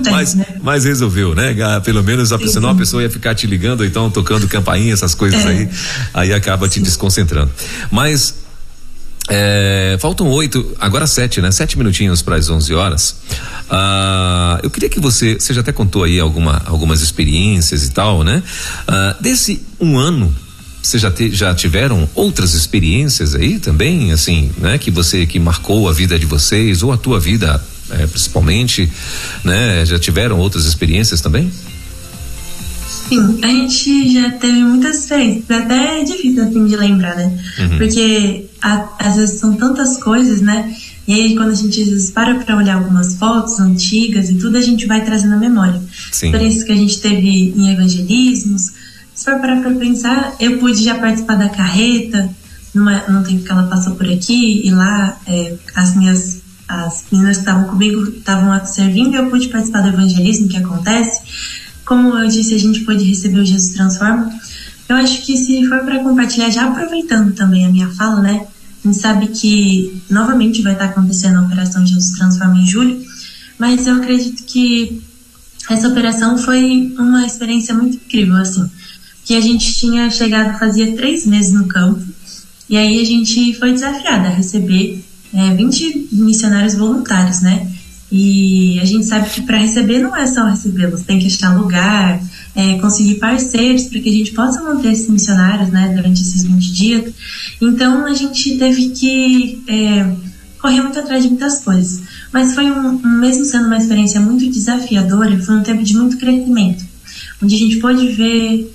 Tem, mas, né? mas resolveu, né? Pelo menos a pessoa, senão a pessoa ia ficar te ligando, ou então tocando campainha, essas coisas é. aí, aí acaba Sim. te desconcentrando. Mas é, faltam oito, agora sete, né? Sete minutinhos para as onze horas. Ah, eu queria que você, você já até contou aí alguma, algumas experiências e tal, né? Ah, desse um ano você já, te, já tiveram outras experiências aí também, assim, né? Que você que marcou a vida de vocês ou a tua vida, é, principalmente, né? Já tiveram outras experiências também? Sim, a gente já teve muitas experiências, até é difícil assim de lembrar, né? Uhum. Porque a, às vezes são tantas coisas, né? E aí quando a gente às vezes para para olhar algumas fotos antigas e tudo, a gente vai trazendo a memória. Sim. Experiências que a gente teve em evangelismos, se for parar para pensar, eu pude já participar da carreta, numa, num tempo que ela passou por aqui, e lá é, as minhas as meninas que estavam comigo estavam servindo e eu pude participar do evangelismo que acontece. Como eu disse, a gente pôde receber o Jesus Transforma. Eu acho que se for para compartilhar, já aproveitando também a minha fala, né? A gente sabe que novamente vai estar acontecendo a Operação Jesus Transforma em julho, mas eu acredito que essa operação foi uma experiência muito incrível, assim que a gente tinha chegado fazia três meses no campo, e aí a gente foi desafiada a receber é, 20 missionários voluntários, né? E a gente sabe que para receber não é só recebê-los, tem que achar lugar, é, conseguir parceiros para que a gente possa manter esses missionários, né, durante esses 20 dias. Então a gente teve que é, correr muito atrás de muitas coisas. Mas foi um, mesmo sendo uma experiência muito desafiadora, foi um tempo de muito crescimento, onde a gente pôde ver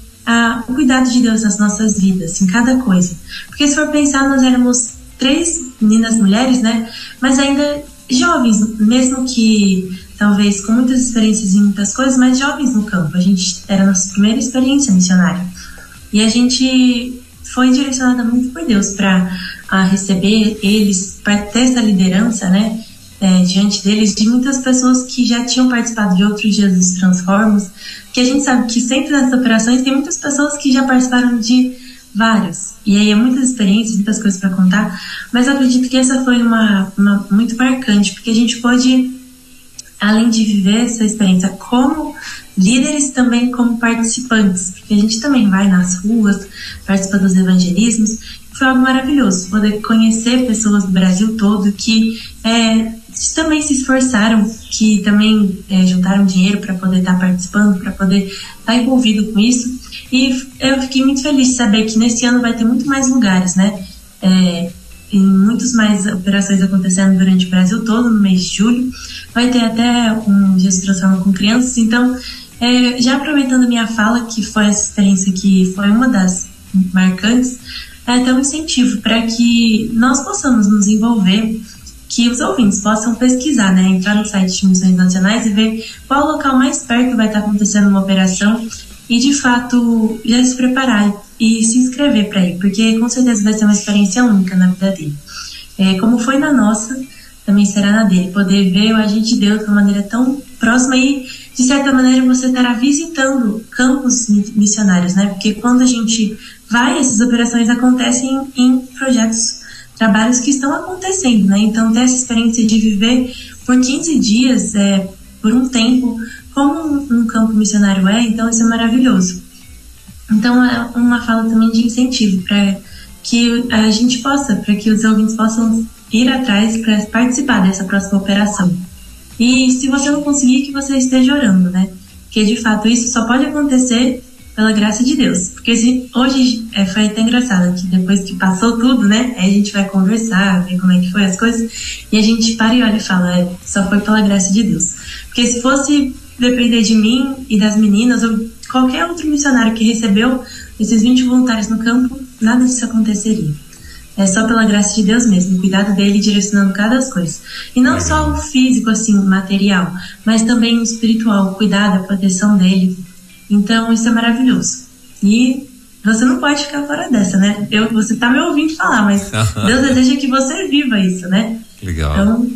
o cuidado de Deus nas nossas vidas, em cada coisa. Porque se for pensar, nós éramos três meninas mulheres, né? Mas ainda jovens, mesmo que talvez com muitas experiências em muitas coisas, mas jovens no campo. A gente era a nossa primeira experiência missionária. E a gente foi direcionada muito por Deus para receber eles, para ter essa liderança, né? É, diante deles, de muitas pessoas que já tinham participado de outros dos transformos, que a gente sabe que sempre nessas operações tem muitas pessoas que já participaram de vários. E aí é muitas experiências, muitas coisas para contar, mas eu acredito que essa foi uma, uma muito marcante, porque a gente pode, além de viver essa experiência como líderes, também como participantes, porque a gente também vai nas ruas, participa dos evangelismos, foi algo maravilhoso, poder conhecer pessoas do Brasil todo que é, também se esforçaram, que também é, juntaram dinheiro para poder estar tá participando, para poder estar tá envolvido com isso. E eu fiquei muito feliz de saber que nesse ano vai ter muito mais lugares, né? É, em muitas mais operações acontecendo durante o Brasil todo, no mês de julho. Vai ter até um dia de transforma com crianças. Então, é, já aproveitando minha fala, que foi essa experiência que foi uma das marcantes, é até um incentivo para que nós possamos nos envolver que os ouvintes possam pesquisar, né, entrar no site de Missões Nacionais e ver qual local mais perto vai estar acontecendo uma operação e de fato já se preparar e se inscrever para ir, porque com certeza vai ser uma experiência única na vida dele. É, como foi na nossa, também será na dele, poder ver o agente de Deus de uma maneira tão próxima e de certa maneira você estará visitando campos missionários, né? Porque quando a gente vai, essas operações acontecem em projetos trabalhos que estão acontecendo, né? Então, ter essa experiência de viver por 15 dias, é, por um tempo, como um, um campo missionário é, então isso é maravilhoso. Então, é uma fala também de incentivo para que a gente possa, para que os ouvintes possam ir atrás para participar dessa próxima operação. E se você não conseguir, que você esteja orando, né? Porque de fato isso só pode acontecer pela graça de Deus. Porque hoje é, foi até engraçado que depois que passou tudo, né? Aí a gente vai conversar, ver como é que foi as coisas, e a gente para e olha e fala, é, só foi pela graça de Deus. Porque se fosse depender de mim e das meninas, ou qualquer outro missionário que recebeu esses 20 voluntários no campo, nada disso aconteceria. É só pela graça de Deus mesmo, o cuidado dele direcionando cada coisa. E não só o físico, assim, material, mas também o espiritual, o cuidado, a proteção dele. Então, isso é maravilhoso. E você não pode ficar fora dessa, né? Eu, você tá me ouvindo falar, mas Deus deseja que você viva isso, né? Legal. Então,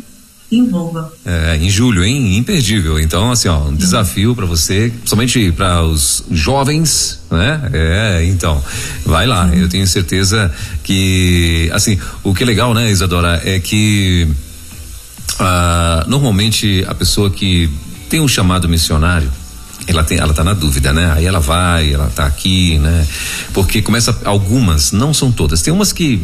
envolva. É, em julho, hein? Imperdível. Então, assim, ó, um desafio para você, somente para os jovens, né? É, então, vai lá. Eu tenho certeza que, assim, o que é legal, né, Isadora, é que ah, normalmente a pessoa que tem um chamado missionário, ela tem, ela tá na dúvida, né? Aí ela vai, ela tá aqui, né? Porque começa algumas, não são todas. Tem umas que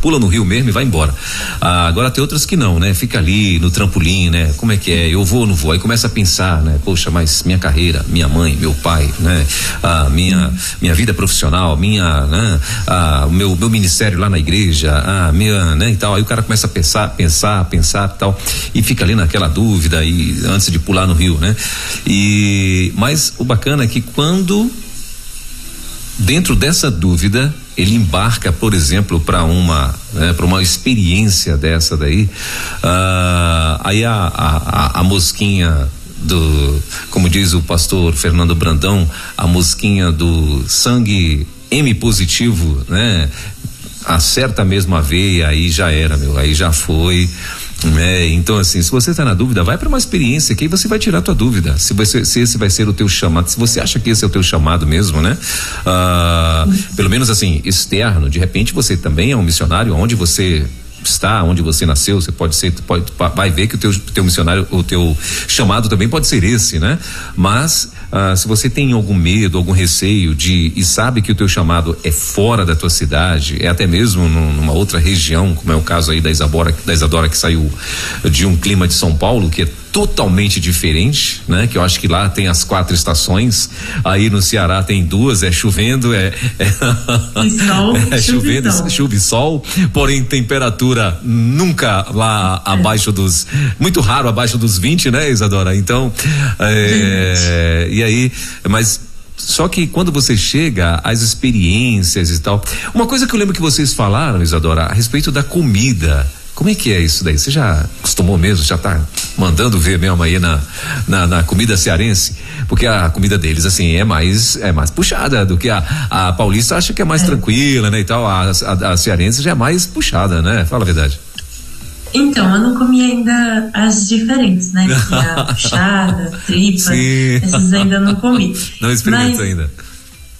pula no rio mesmo e vai embora. Ah, agora tem outras que não, né? Fica ali no trampolim, né? Como é que é? Eu vou ou não vou? Aí começa a pensar, né? Poxa, mas minha carreira, minha mãe, meu pai, né? Ah, minha, minha vida profissional, minha, né? Ah, meu, meu ministério lá na igreja, ah, minha, né? E tal. Aí o cara começa a pensar, pensar, pensar tal. E fica ali naquela dúvida e antes de pular no rio, né? E, mas o bacana é que quando dentro dessa dúvida ele embarca, por exemplo, para uma né, para uma experiência dessa daí, uh, aí a, a, a, mosquinha do, como diz o pastor Fernando Brandão, a mosquinha do sangue M positivo, né? Acerta mesmo a veia, aí já era, meu, aí já foi. É, então assim, se você está na dúvida, vai para uma experiência que aí você vai tirar a tua dúvida. Se, você, se esse vai ser o teu chamado, se você acha que esse é o teu chamado mesmo, né? Ah, pelo menos assim, externo, de repente você também é um missionário onde você está, onde você nasceu, você pode ser, pode, vai ver que o teu, teu missionário, o teu chamado também pode ser esse, né? Mas ah, se você tem algum medo, algum receio de e sabe que o teu chamado é fora da tua cidade, é até mesmo num, numa outra região, como é o caso aí da Isadora, da Isadora que saiu de um clima de São Paulo que é totalmente diferente, né? Que eu acho que lá tem as quatro estações, aí no Ceará tem duas, é chovendo, é, é, e sol, é chovendo, chuva e sol, porém temperatura nunca lá é. abaixo dos, muito raro abaixo dos 20, né, Isadora? Então, é, e aí, mas só que quando você chega às experiências e tal, uma coisa que eu lembro que vocês falaram, Isadora, a respeito da comida. Como é que é isso daí? Você já acostumou mesmo? Já tá mandando ver mesmo aí na, na, na, comida cearense? Porque a comida deles, assim, é mais é mais puxada do que a, a paulista acha que é mais é. tranquila, né? E tal. A, a, a cearense já é mais puxada, né? Fala a verdade. Então, eu não comi ainda as diferentes, né? Que a puxada, tripa, Sim. essas ainda não comi. Não experimentou ainda.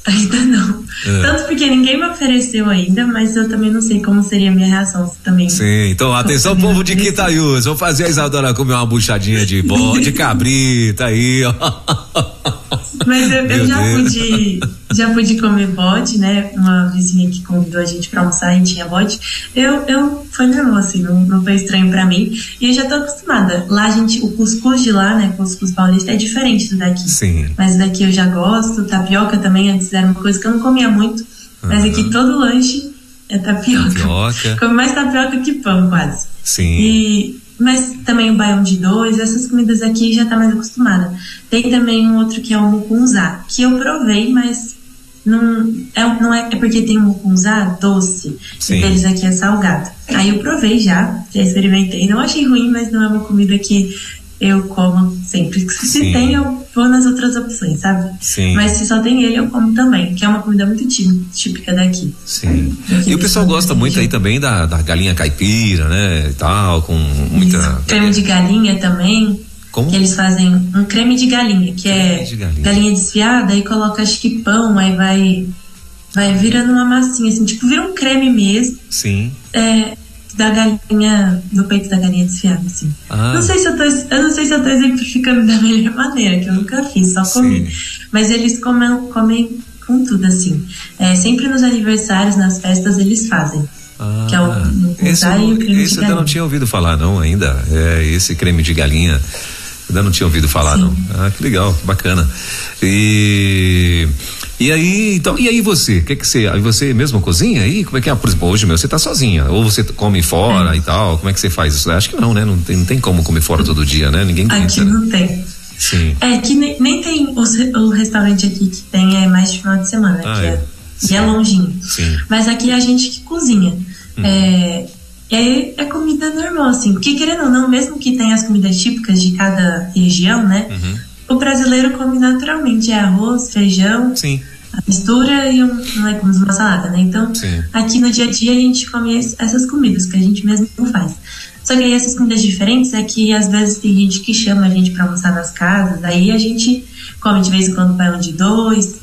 Ainda não. É. Tanto porque ninguém me ofereceu ainda, mas eu também não sei como seria a minha reação também. Sim, então atenção, povo de Quitaiús. Vou fazer a Isadora comer uma buchadinha de bode, de cabrita aí, ó. Mas eu, eu já pude já pude comer bode, né? Uma vizinha que convidou a gente para almoçar e tinha bode. Eu, eu foi normal, assim, não, não foi estranho para mim. E eu já tô acostumada. Lá a gente, o cuscuz de lá, né? Cuscuz paulista é diferente do daqui. Sim. Mas daqui eu já gosto. Tapioca também, antes era uma coisa que eu não comia muito. Mas uhum. aqui todo lanche é tapioca. Tapioca. Come mais tapioca que pão, quase. Sim. E mas também o baião de dois, essas comidas aqui já tá mais acostumada. Tem também um outro que é o mucunzá, que eu provei, mas não é, não é, é porque tem um mucunzá doce, Sim. e deles aqui é salgado. Aí eu provei já, já experimentei, não achei ruim, mas não é uma comida que eu como sempre. Se Sim. tem, eu vou nas outras opções, sabe? Sim. Mas se só tem ele, eu como também, que é uma comida muito típica daqui. Sim. e o pessoal gosta muito aí também da, da galinha caipira, né? E tal, com muita. Isso. Creme de galinha também. Como? Que eles fazem um creme de galinha, que é creme é de galinha. galinha desfiada, e coloca acho que pão, aí vai. Vai virando uma massinha, assim, tipo, vira um creme mesmo. Sim. É, da galinha, do peito da galinha desfiada, assim. Ah. Não sei se eu tô, eu não sei se eu tô exemplificando da melhor maneira, que eu nunca fiz, só comi. Sim. Mas eles comem, comem com tudo, assim. É, sempre nos aniversários, nas festas, eles fazem. Ah, que é o, no esse, e o creme esse eu ainda não tinha ouvido falar, não, ainda. É, esse creme de galinha. Ainda não tinha ouvido falar, Sim. não. Ah, que legal, que bacana. E E aí, então, e aí você? Que que você, aí você mesmo cozinha aí? Como é que é? Por exemplo, hoje meu, você tá sozinha, ou você come fora é. e tal, como é que você faz isso? Acho que não, né? Não tem, não tem como comer fora todo dia, né? Ninguém Aqui não né? tem. Sim. É que nem, nem tem o, o, restaurante aqui que tem é mais de final de semana, ah, que é, é, e é longinho. Sim. Mas aqui é a gente que cozinha. Uhum. É, é, é comida normal, assim. Porque querendo ou não, mesmo que tenha as comidas típicas de cada região, né? Uhum. O brasileiro come naturalmente. É arroz, feijão. Sim a mistura e um, um legumes, uma salada, né? Então, Sim. aqui no dia a dia a gente come essas comidas que a gente mesmo faz. Só que aí essas comidas diferentes é que às vezes tem gente que chama a gente para almoçar nas casas, aí a gente come de vez em quando baião de dois,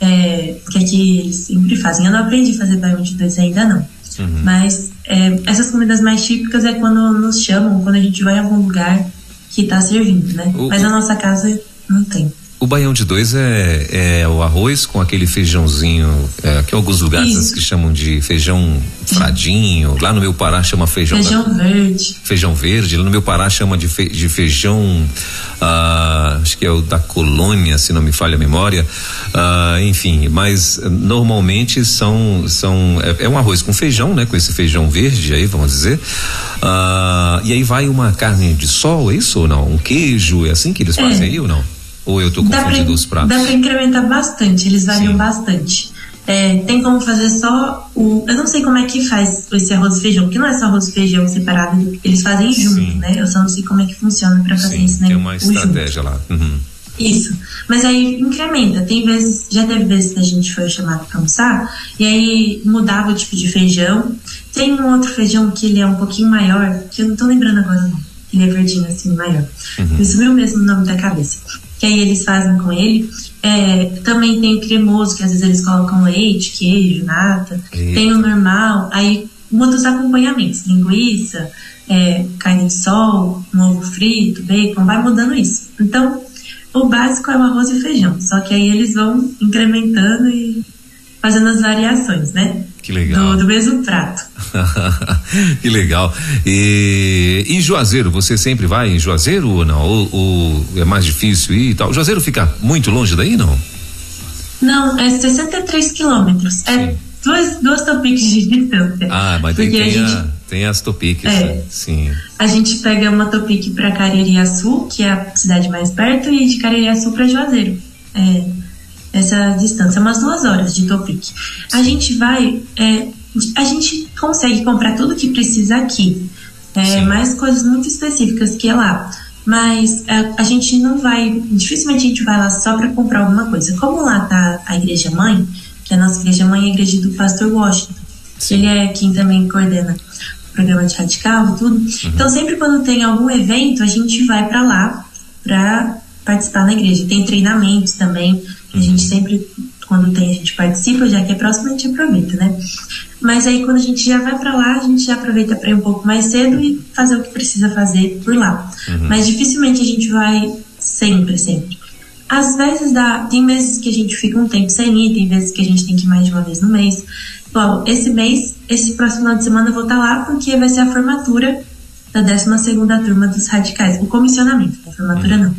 é, que aqui eles sempre fazem. Eu não aprendi a fazer baião de dois ainda não. Uhum. Mas é, essas comidas mais típicas é quando nos chamam, quando a gente vai em algum lugar que está servindo, né? O, Mas na nossa casa não tem. O baião de dois é, é o arroz com aquele feijãozinho, é, que alguns lugares Isso. que chamam de feijão fradinho. Lá no meu Pará chama feijão. Feijão da, verde. Feijão verde. Lá no meu Pará chama de, fe, de feijão, ah, acho que é o da colônia, se não me falha a memória. Ah, enfim, mas normalmente são, são é, é, um arroz com feijão, né? Com esse feijão verde aí, vamos dizer. Ah, e aí vai uma carne de sol, é isso ou não? Um queijo, é assim que eles fazem É. aí ou não? Ou eu tô confundindo pra, os pratos? Dá pra incrementar bastante, eles variam Sim. bastante. É, tem como fazer só o. Eu não sei como é que faz esse arroz e feijão, porque não é só arroz e feijão separado, eles fazem junto, Sim. né? Eu só não sei como é que funciona pra fazer Sim, isso, né? tem uma estratégia lá. Uhum. Isso. Mas aí incrementa. Tem vezes, já teve vezes que a gente foi chamado pra almoçar, e aí mudava o tipo de feijão. Tem um outro feijão que ele é um pouquinho maior, que eu não tô lembrando agora não. Ele é verdinho assim, maior. Uhum. Me sumiu mesmo o nome da cabeça. Que aí eles fazem com ele. É, também tem o cremoso, que às vezes eles colocam leite, queijo, nata. Eita. Tem o normal. Aí muda os acompanhamentos. Linguiça, é, carne de sol, um ovo frito, bacon, vai mudando isso. Então, o básico é o arroz e feijão. Só que aí eles vão incrementando e fazendo as variações, né? Que legal. Do, do mesmo prato. que legal. E em Juazeiro, você sempre vai em Juazeiro ou não? Ou, ou é mais difícil ir e tal? Juazeiro fica muito longe daí, não? Não, é 63 quilômetros. É Sim. duas, duas topics de distância. Ah, mas tem, a a, gente, tem as topiques. É. né? Sim. a gente pega uma topic para Caririaçu, que é a cidade mais perto, e de Caririaçu para Juazeiro. É, essa distância, umas duas horas de topic. A gente vai, é, a gente consegue comprar tudo que precisa aqui, é, Sim. mais coisas muito específicas que é lá. Mas a, a gente não vai, dificilmente a gente vai lá só para comprar alguma coisa. Como lá tá a igreja mãe, que a nossa igreja mãe é a igreja do pastor Washington, que ele é quem também coordena o programa de radical e tudo. Então sempre quando tem algum evento, a gente vai para lá para participar na igreja. Tem treinamentos também, a gente sempre quando tem a gente participa, já que é próximo a gente aproveita, né? Mas aí quando a gente já vai para lá, a gente já aproveita para ir um pouco mais cedo e fazer o que precisa fazer por lá. Mas dificilmente a gente vai sempre, sempre. Às vezes dá, tem meses que a gente fica um tempo sem ir, tem vezes que a gente tem que ir mais de uma vez no mês. Bom, esse mês, esse próximo final de semana eu vou estar lá porque vai ser a formatura da 12 turma dos radicais, o comissionamento, a formatura não.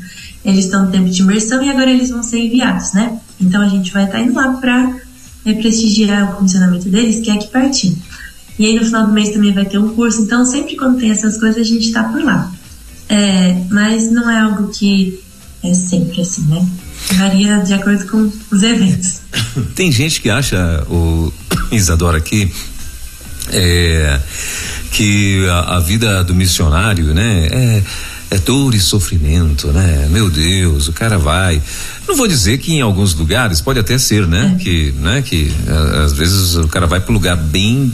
Eles estão no tempo de imersão e agora eles vão ser enviados, né? Então a gente vai estar indo lá para prestigiar o comissionamento deles, que é aqui pertinho. E aí no final do mês também vai ter um curso, então sempre quando tem essas coisas a gente tá por lá. É, mas não é algo que é sempre assim, né? Varia de acordo com os eventos. Tem gente que acha, o Isadora, que é, que a, a vida do missionário, né, é, é dor e sofrimento, né? Meu Deus, o cara vai. Não vou dizer que em alguns lugares pode até ser, né? É. Que, né? Que a- às vezes o cara vai para lugar bem,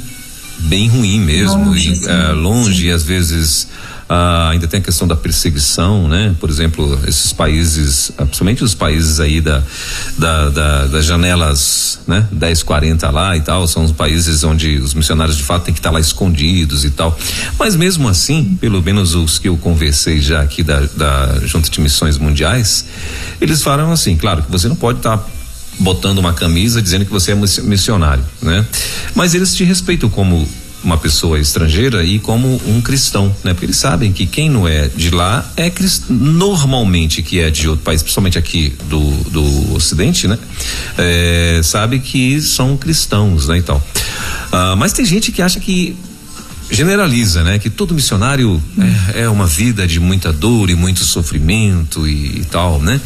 bem ruim mesmo, Longe, e, sim. ah, longe às vezes ah, ainda tem a questão da perseguição, né? Por exemplo, esses países, ah, principalmente os países aí da, da, da- das janelas, né? 10, 40 lá e tal, são os países onde os missionários de fato têm que estar lá escondidos e tal. Mas mesmo assim, pelo menos os que eu conversei já aqui da, da Junta de Missões Mundiais, eles falam assim, claro que você não pode estar botando uma camisa dizendo que você é missi- missionário, né? Mas eles te respeitam como uma pessoa estrangeira e como um cristão, né? Porque eles sabem que quem não é de lá é crist... normalmente que é de outro país, principalmente aqui do, do Ocidente, né? É, sabe que são cristãos, né? Então, ah, mas tem gente que acha que generaliza, né? Que todo missionário é, é, uma vida de muita dor e muito sofrimento e, e, tal, né?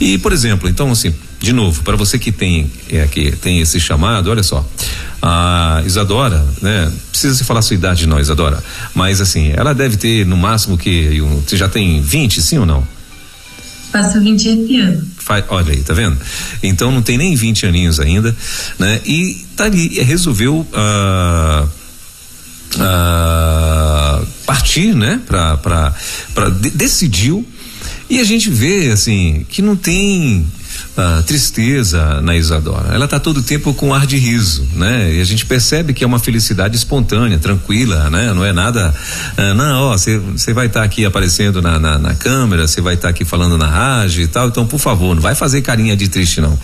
E, por exemplo, então assim, de novo, para você que tem é, que tem esse chamado, olha só, a Isadora, né? Precisa se falar sua idade não, Isadora, mas assim, ela deve ter no máximo que você já tem 20, sim ou não? Faço 20 esse ano. olha aí, tá vendo? Então não tem nem 20 aninhos ainda, né? E tá ali, resolveu uh, uh, partir, né? Pra, pra, pra de, decidiu e a gente vê assim que não tem tristeza na Isadora. Ela está todo o tempo com ar de riso, né? E a gente percebe que é uma felicidade espontânea, tranquila, né? Não é nada, uh, não, ó, você vai estar tá aqui aparecendo na, na, na câmera, você vai estar tá aqui falando na rádio e tal, então por favor, não vai fazer carinha de triste não,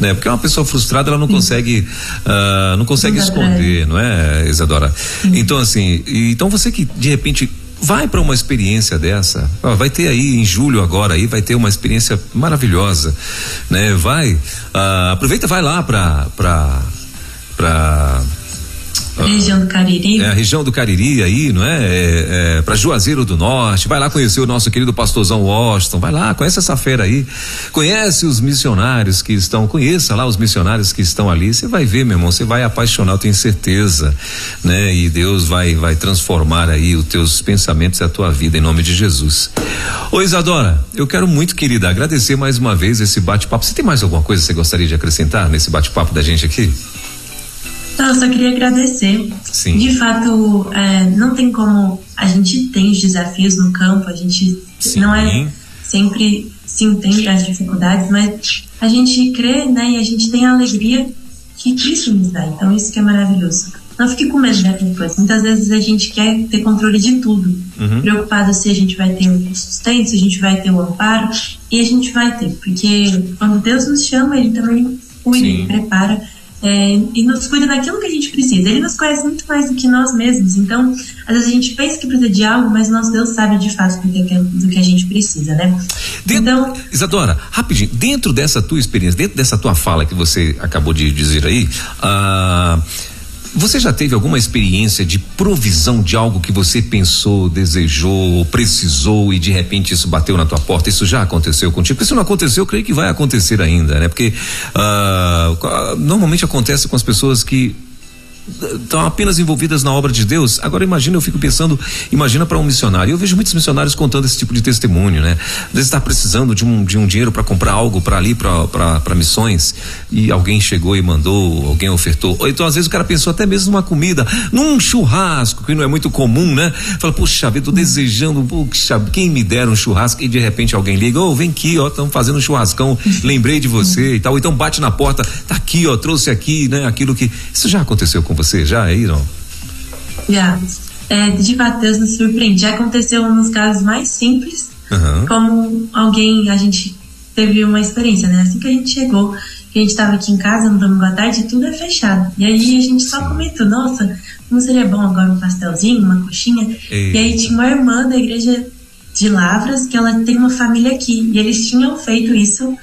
né? Porque uma pessoa frustrada ela não Sim. consegue, uh, não consegue não esconder, não é, Isadora? Sim. Então assim, então você que de repente vai para uma experiência dessa. vai ter aí em julho agora aí vai ter uma experiência maravilhosa, né? Vai, uh, aproveita, vai lá para para para a região do Cariri. É, a região do Cariri aí, não é? é, é para Juazeiro do Norte, vai lá conhecer o nosso querido pastorzão Washington, vai lá, conhece essa feira aí, conhece os missionários que estão, conheça lá os missionários que estão ali, você vai ver, meu irmão, você vai apaixonar, eu tenho certeza, né? E Deus vai, vai transformar aí os teus pensamentos e a tua vida em nome de Jesus. Ô Isadora, eu quero muito, querida, agradecer mais uma vez esse bate-papo. Você tem mais alguma coisa que você gostaria de acrescentar nesse bate-papo da gente aqui? Não, eu só queria agradecer. Sim. De fato, é, não tem como. A gente tem os desafios no campo, a gente Sim. não é sempre se entende as dificuldades, mas a gente crê, né, e a gente tem a alegria que Cristo nos dá. Então, isso que é maravilhoso. Não fique com medo né, depois. Muitas vezes a gente quer ter controle de tudo, uhum. preocupado se a gente vai ter o sustento, se a gente vai ter o amparo, e a gente vai ter, porque quando Deus nos chama, Ele também cuida, prepara é, e nos cuida daquilo que a gente precisa. Ele nos conhece muito mais do que nós mesmos. Então, às vezes a gente pensa que precisa de algo, mas nosso Deus sabe de fato do que, do que a gente precisa, né? Dentro, então, Isadora, rapidinho, dentro dessa tua experiência, dentro dessa tua fala que você acabou de dizer aí, uh, você já teve alguma experiência de provisão de algo que você pensou, desejou, precisou e de repente isso bateu na tua porta? Isso já aconteceu contigo? Se não aconteceu, eu creio que vai acontecer ainda, né? Porque uh, normalmente acontece com as pessoas que estão apenas envolvidas na obra de Deus. Agora imagina, eu fico pensando, imagina para um missionário. Eu vejo muitos missionários contando esse tipo de testemunho, né? Às vezes está precisando de um, de um dinheiro para comprar algo para ali, para missões, e alguém chegou e mandou, alguém ofertou. Ou então às vezes o cara pensou até mesmo numa comida, num churrasco, que não é muito comum, né? Fala, poxa vida, tô desejando, puxa, quem me dera um churrasco e de repente alguém liga, ô, oh, vem aqui, ó, estamos fazendo um churrascão, lembrei de você e tal. Então bate na porta, tá aqui, ó, trouxe aqui, né? Aquilo que. Isso já aconteceu com você já não? Já. É, de fato, Deus nos surpreende. Já aconteceu nos casos mais simples, uhum. como alguém, a gente teve uma experiência, né? Assim que a gente chegou, que a gente estava aqui em casa no domingo à tarde, tudo é fechado. E aí a gente só comentou, nossa, como seria bom agora um pastelzinho, uma coxinha. E aí tinha uma irmã da igreja de Lavras, que ela tem uma família aqui, e eles tinham feito isso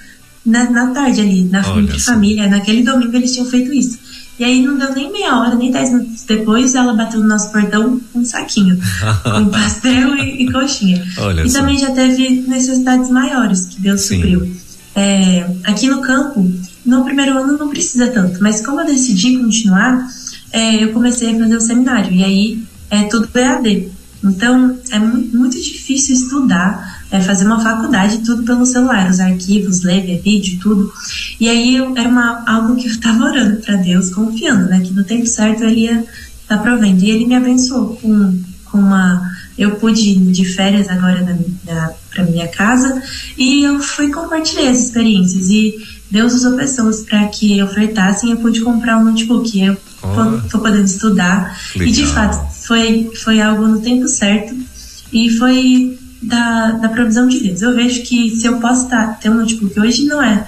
na, na tarde ali, na Olha família, naquele domingo eles tinham feito isso. E aí não deu nem meia hora, nem dez minutos depois, ela bateu no nosso portão um saquinho, com pastel e, e coxinha. Olha e só. também já teve necessidades maiores que Deus Sim. supriu. É, aqui no campo, no primeiro ano não precisa tanto, mas como eu decidi continuar, é, eu comecei a fazer o seminário. E aí é tudo EAD. Então é muito, muito difícil estudar é, fazer uma faculdade, tudo pelo celular, os arquivos, ler, ver vídeo, tudo. E aí eu, era uma, algo que eu estava orando para Deus, confiando, né, que no tempo certo ele ia estar tá provendo. E ele me abençoou com, com uma. Eu pude ir de férias agora para minha casa e eu fui compartilhar as experiências. E Deus usou pessoas para que ofertassem e eu pude comprar um notebook. Eu estou podendo estudar. Legal. E de fato, foi, foi algo no tempo certo. E foi da, da provisão de Deus. Eu vejo que se eu posso ter um notebook hoje, não é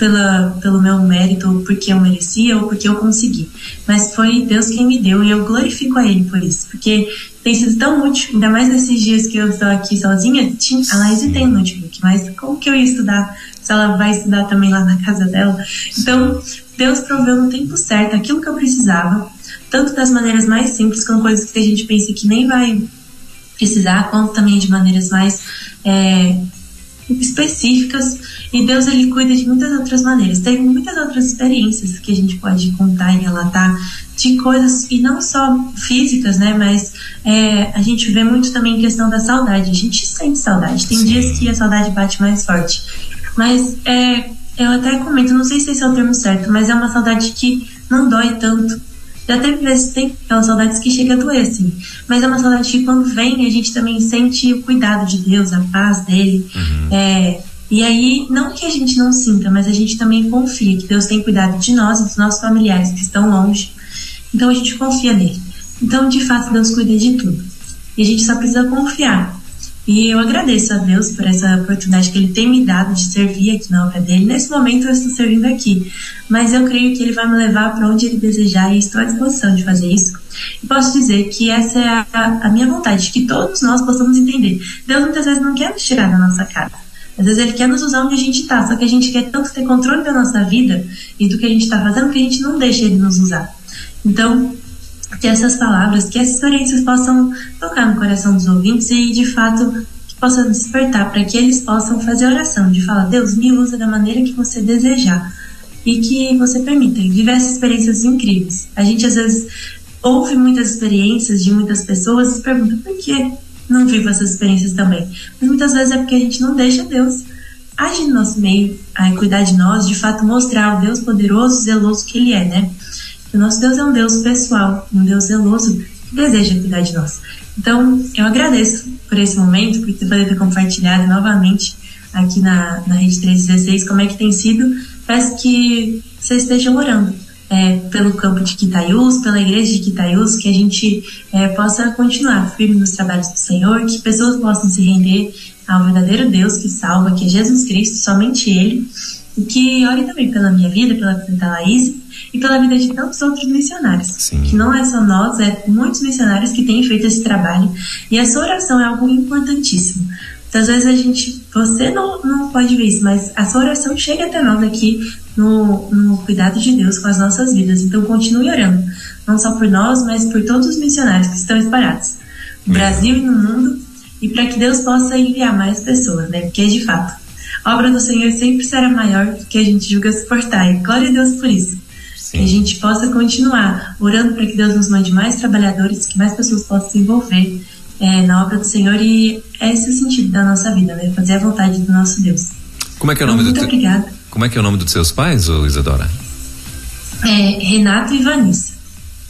pela, pelo meu mérito, ou porque eu merecia, ou porque eu consegui. Mas foi Deus quem me deu e eu glorifico a Ele por isso. Porque tem sido tão útil, ainda mais nesses dias que eu estou aqui sozinha. A Laís tem notebook, mas como que eu ia estudar se ela vai estudar também lá na casa dela? Então, Deus proveu no tempo certo aquilo que eu precisava, tanto das maneiras mais simples, com coisas que a gente pensa que nem vai precisar, quanto também de maneiras mais é, específicas e Deus ele cuida de muitas outras maneiras. Tem muitas outras experiências que a gente pode contar e relatar de coisas e não só físicas, né? Mas é, a gente vê muito também questão da saudade. A gente sente saudade. Tem Sim. dias que a saudade bate mais forte. Mas é, eu até comento, não sei se esse é o termo certo, mas é uma saudade que não dói tanto. Já teve vezes tem aquelas saudades que chega a doer, assim. Mas é uma saudade que quando vem, a gente também sente o cuidado de Deus, a paz dele. Uhum. É, e aí, não que a gente não sinta, mas a gente também confia que Deus tem cuidado de nós e dos nossos familiares que estão longe. Então a gente confia nele. Então, de fato, Deus cuida de tudo. E a gente só precisa confiar. E eu agradeço a Deus por essa oportunidade que Ele tem me dado de servir aqui na obra dele. Nesse momento eu estou servindo aqui, mas eu creio que Ele vai me levar para onde Ele desejar e estou à disposição de fazer isso. E posso dizer que essa é a, a minha vontade, que todos nós possamos entender. Deus muitas vezes não quer nos tirar da nossa casa. Às vezes ele quer nos usar onde a gente está, só que a gente quer tanto ter controle da nossa vida e do que a gente está fazendo que a gente não deixa ele nos usar. Então, que essas palavras, que essas experiências possam tocar no coração dos ouvintes e, de fato, que possam despertar para que eles possam fazer oração, de falar, Deus, me usa da maneira que você desejar e que você permita viver essas experiências incríveis. A gente, às vezes, ouve muitas experiências de muitas pessoas e pergunta por que não vivo essas experiências também. Mas muitas vezes é porque a gente não deixa Deus agir no nosso meio, a cuidar de nós, de fato mostrar o Deus poderoso, zeloso que Ele é, né? O nosso Deus é um Deus pessoal, um Deus zeloso que deseja cuidar de nós. Então, eu agradeço por esse momento, por poder ter compartilhado novamente aqui na, na Rede 316 como é que tem sido. Peço que vocês estejam orando é, pelo campo de Quitaiús, pela igreja de Quitaiús, que a gente é, possa continuar firme nos trabalhos do Senhor, que pessoas possam se render ao verdadeiro Deus que salva, que é Jesus Cristo, somente Ele, e que ore também pela minha vida, pela vida da Laís e pela vida de tantos outros missionários. Sim. Que não é só nós, é muitos missionários que têm feito esse trabalho, e essa oração é algo importantíssimo. Muitas vezes a gente, você não, não pode ver isso, mas a sua oração chega até nós aqui no, no cuidado de Deus com as nossas vidas. Então continue orando, não só por nós, mas por todos os missionários que estão espalhados no Brasil e no mundo, e para que Deus possa enviar mais pessoas, né? Porque de fato, a obra do Senhor sempre será maior do que a gente julga suportar. E glória a Deus por isso. Sim. Que a gente possa continuar orando para que Deus nos mande mais trabalhadores, que mais pessoas possam se envolver é, na obra do Senhor e esse é o sentido da nossa vida, né? Fazer a vontade do nosso Deus. Como é que é o nome então, do Muito te... obrigada. Como é que é o nome dos seus pais, ô Isadora? É, Renato e Vanessa.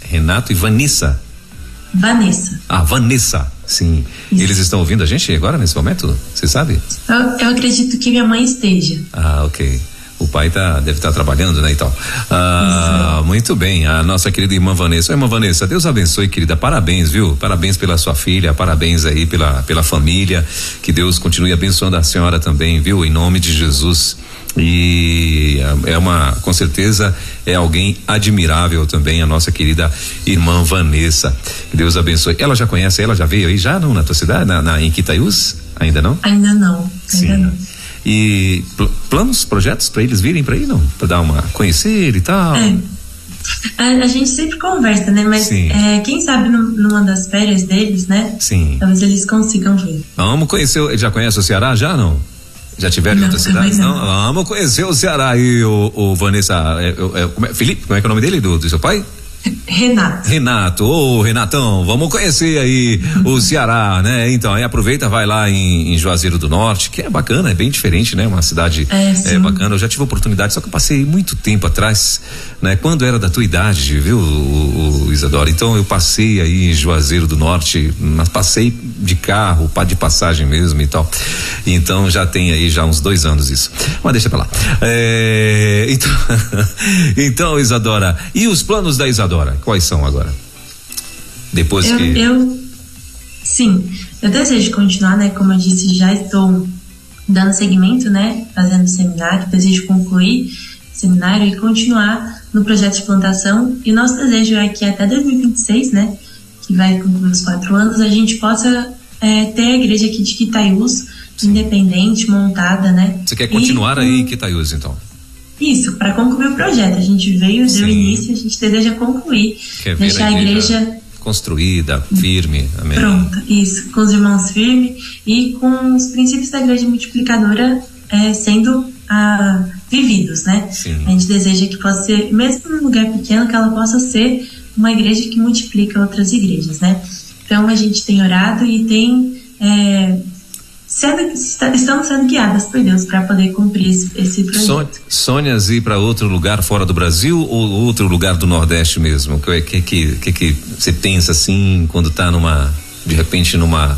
Renato e Vanessa. Vanessa. Ah, Vanessa, sim. Isso. Eles estão ouvindo a gente agora, nesse momento? Você sabe? Eu, eu acredito que minha mãe esteja. Ah, ok. O pai tá, deve estar tá trabalhando, né, e tal. Ah, muito bem, a nossa querida irmã Vanessa. Oi, irmã Vanessa, Deus abençoe, querida. Parabéns, viu? Parabéns pela sua filha, parabéns aí pela, pela família. Que Deus continue abençoando a senhora também, viu? Em nome de Jesus. E é uma, com certeza, é alguém admirável também, a nossa querida irmã Vanessa. Que Deus abençoe. Ela já conhece, ela já veio aí já não na tua cidade, na, na em Quitaiús? Ainda não? Ainda não. Ainda não. E pl planos, projetos para eles virem para aí, não? Para dar uma conhecer e tal? É. A, a, gente sempre conversa, né? Mas é, quem sabe numa das férias deles, né? Sim. Talvez eles consigam vir. Vamos conhecer, já conhece o Ceará já, não? Já tiveram em outras cidades? Não. não. Vamos conhecer o Ceará e o, o Vanessa. É, é, é, Felipe, como é que é o nome dele, do, do seu pai? Renato. Renato, ô oh, Renatão, vamos conhecer aí o Ceará, né? Então, aí aproveita, vai lá em, em, Juazeiro do Norte, que é bacana, é bem diferente, né? Uma cidade é, é, bacana. Eu já tive oportunidade, só que eu passei muito tempo atrás, né? Quando era da tua idade, viu, o, o Isadora? Então, eu passei aí em Juazeiro do Norte, mas passei de carro, de passagem mesmo e tal. Então, já tem aí já uns dois anos isso. Mas deixa pra lá. É, então, então, Isadora, e os planos da Isadora? Adora? Quais são agora? Depois eu, que. Eu, sim, eu desejo continuar, né? Como eu disse, já estou dando seguimento, né, fazendo seminário, desejo concluir seminário e continuar no projeto de plantação. E nosso desejo é que até 2026, né, que vai concluir os quatro anos, a gente possa é, ter a igreja aqui de Quitaiús, independente, montada, né? Você quer continuar e, aí em Quitaiús, então? Isso, para concluir o projeto. A gente veio, Sim. deu início, a gente deseja concluir, Quer deixar a igreja, a igreja construída, firme, amém. Pronto, isso, com os irmãos firmes e com os princípios da igreja multiplicadora é, sendo ah, vividos, né? Sim. A gente deseja que possa ser, mesmo num lugar pequeno, que ela possa ser uma igreja que multiplica outras igrejas, né? Então a gente tem orado e tem é, sendo, estamos sendo guiadas por Deus para poder cumprir esse, esse projeto. Sonhas ir para outro lugar fora do Brasil ou outro lugar do Nordeste mesmo? O que, que, que, que, que você pensa assim quando está numa de repente numa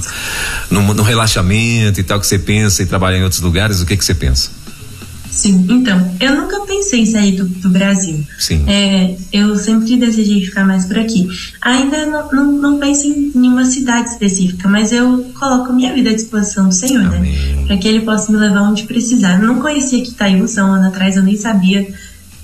num, num relaxamento e tal que você pensa e trabalhar em outros lugares? O que que você pensa? Sim, então, eu nunca pensei em sair do, do Brasil. Sim. É, eu sempre desejei ficar mais por aqui. Ainda não, não, não penso em nenhuma cidade específica, mas eu coloco minha vida à disposição do Senhor, né? Amém. né? Para que Ele possa me levar onde precisar. Eu não conhecia Quitaiúça um ano atrás, eu nem sabia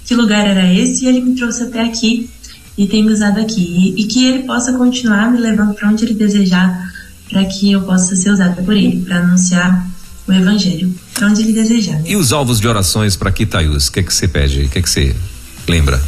que lugar era esse, e Ele me trouxe até aqui e tem me usado aqui. E, e que Ele possa continuar me levando para onde Ele desejar, para que eu possa ser usada por Ele, para anunciar o Evangelho para onde ele desejar. E os alvos de orações para Quitaiús? O que é que você pede? O que é que você lembra?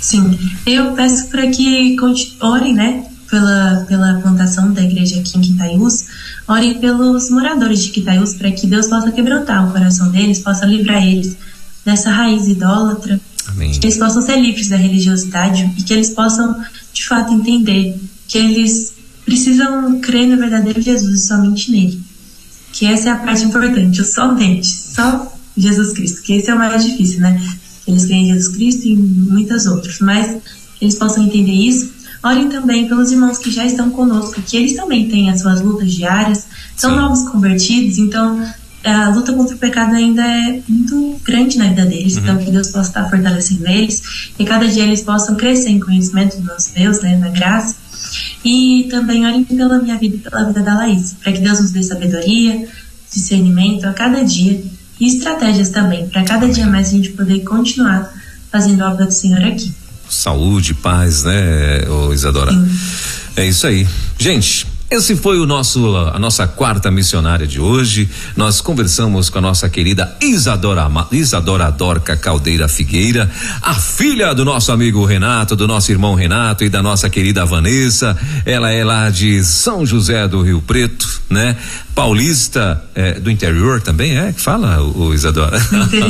Sim, eu peço para que orem, né, pela, pela plantação da igreja aqui em Quitaiús, orem pelos moradores de Quitaiús para que Deus possa quebrantar o coração deles, possa livrar eles dessa raiz idólatra, Amém. que eles possam ser livres da religiosidade e que eles possam, de fato, entender que eles precisam crer no verdadeiro Jesus e somente nele que essa é a parte importante, o somente, só Jesus Cristo, que esse é o mais difícil, né? Eles creem em Jesus Cristo e muitas outras, mas eles possam entender isso. Orem também pelos irmãos que já estão conosco, que eles também têm as suas lutas diárias, são Sim. novos convertidos, então a luta contra o pecado ainda é muito grande na vida deles, então, uhum. então que Deus possa estar fortalecendo eles e cada dia eles possam crescer em conhecimento do nosso Deus, né, na graça e também orem pela minha vida e pela vida da Laís, para que Deus nos dê sabedoria, discernimento a cada dia e estratégias também, para cada dia mais a gente poder continuar fazendo a obra do Senhor aqui. Saúde, paz, né, Isadora? Sim. É isso aí. Gente, esse foi o nosso a nossa quarta missionária de hoje. Nós conversamos com a nossa querida Isadora Isadora Dorca Caldeira Figueira, a filha do nosso amigo Renato, do nosso irmão Renato e da nossa querida Vanessa. Ela é lá de São José do Rio Preto, né? Paulista é, do interior também é que fala o, o Isadora.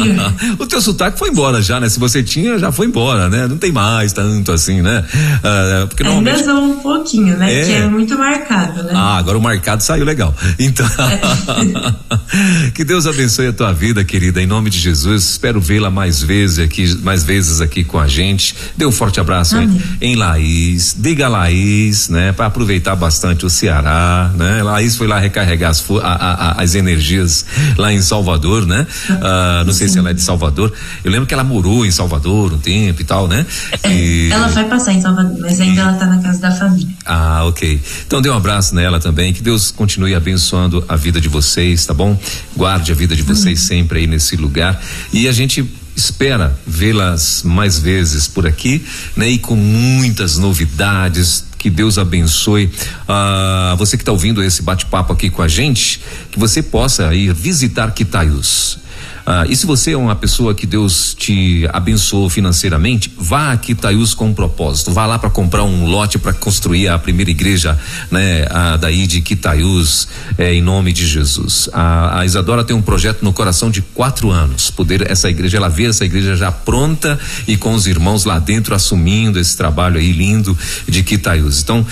o teu sotaque foi embora já, né? Se você tinha, já foi embora, né? Não tem mais tanto assim, né? Ah, porque Ainda normalmente... um pouquinho, né? É. Que é muito marcado, né? Ah, agora o marcado saiu legal. Então, é. que Deus abençoe a tua vida, querida, em nome de Jesus. Espero vê-la mais vezes aqui, mais vezes aqui com a gente. Dê um forte abraço em, em Laís. Diga Laís, né? Para aproveitar bastante o Ceará, né? Laís foi lá recarregar as, a, a, as energias lá em Salvador, né? Ah, não sei se ela é de Salvador. Eu lembro que ela morou em Salvador um tempo e tal, né? É, e... Ela vai passar em Salvador, mas ainda ela tá na casa da família. Ah, ok. Então dê um abraço nela também. Que Deus continue abençoando a vida de vocês, tá bom? Guarde a vida de vocês sempre aí nesse lugar. E a gente espera vê-las mais vezes por aqui, né? E com muitas novidades, que Deus abençoe uh, você que está ouvindo esse bate-papo aqui com a gente, que você possa ir visitar Quitaius. Ah, e se você é uma pessoa que Deus te abençoou financeiramente, vá aqui Taius com um propósito. Vá lá para comprar um lote para construir a primeira igreja, né, a, daí de Quitaius, é, em nome de Jesus. A, a, Isadora tem um projeto no coração de quatro anos. Poder essa igreja, ela vê essa igreja já pronta e com os irmãos lá dentro assumindo esse trabalho aí lindo de Quitaius. Então,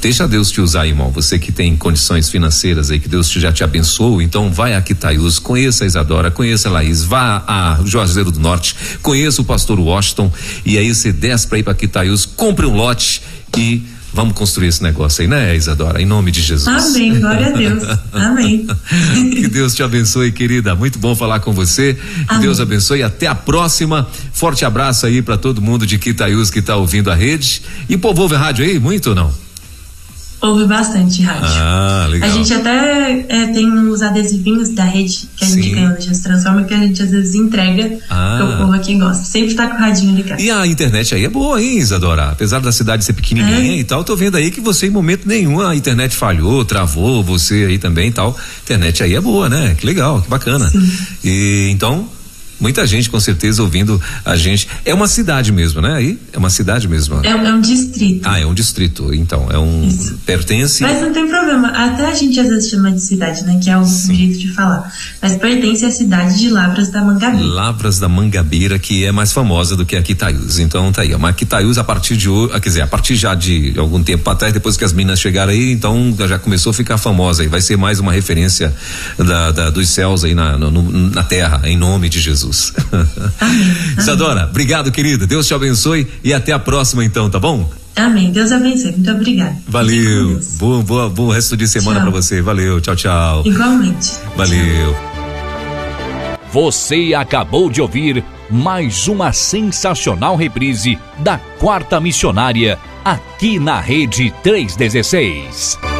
Deixa Deus te usar, irmão. Você que tem condições financeiras aí, que Deus já te abençoou, então vai a Quitaius, conheça a Isadora, conheça a Laís, vá a Juazeiro do Norte, conheça o pastor Washington, e aí você desce para ir para Quitaius, compre um lote e Vamos construir esse negócio aí, né, Isadora? Em nome de Jesus. Amém, glória a Deus. Amém. que Deus te abençoe, querida. Muito bom falar com você. Que Amém. Deus abençoe. Até a próxima. Forte abraço aí para todo mundo de Quitaius que está ouvindo a rede. E povo ouve a rádio aí, muito ou não? Ouve bastante rádio. Ah, legal. A gente até é, tem os adesivinhos da rede que a gente Sim. ganhou no Just Transforma que a gente às vezes entrega Ah. pro povo aqui gosta. Sempre tá com o radinho ligado. E a internet aí é boa, hein, Isadora? Apesar da cidade ser pequenininha É. e tal, tô vendo aí que você em momento nenhum a internet falhou, travou, você aí também e tal. Internet aí é boa, né? Que legal, que bacana. E então, muita gente com certeza ouvindo a gente. É uma cidade mesmo, né? Aí? É uma cidade mesmo. É, é um distrito. Ah, é um distrito, então. É um. Isso. Pertence. Mas não tem problema. Até a gente às vezes chama de cidade, né? Que é o jeito de falar. Mas pertence à cidade de Lavras da Mangabeira. Lavras da Mangabeira, que é mais famosa do que a Quitaiús. Então tá aí. Mas Quitaiús, a partir de hoje, quer dizer, a partir já de algum tempo atrás, depois que as minas chegaram aí, então já começou a ficar famosa aí. Vai ser mais uma referência da, da- dos céus aí na, no- na terra, em nome de Jesus. Isadora, obrigado, querida. Deus te abençoe e até a próxima, então, tá bom? Amém. Deus abençoe. Muito obrigada. Valeu. Bom, boa, bom resto de semana pra você. Valeu. Tchau, tchau. Igualmente. Valeu. Você acabou de ouvir mais uma sensacional reprise da Quarta Missionária aqui na Rede 316.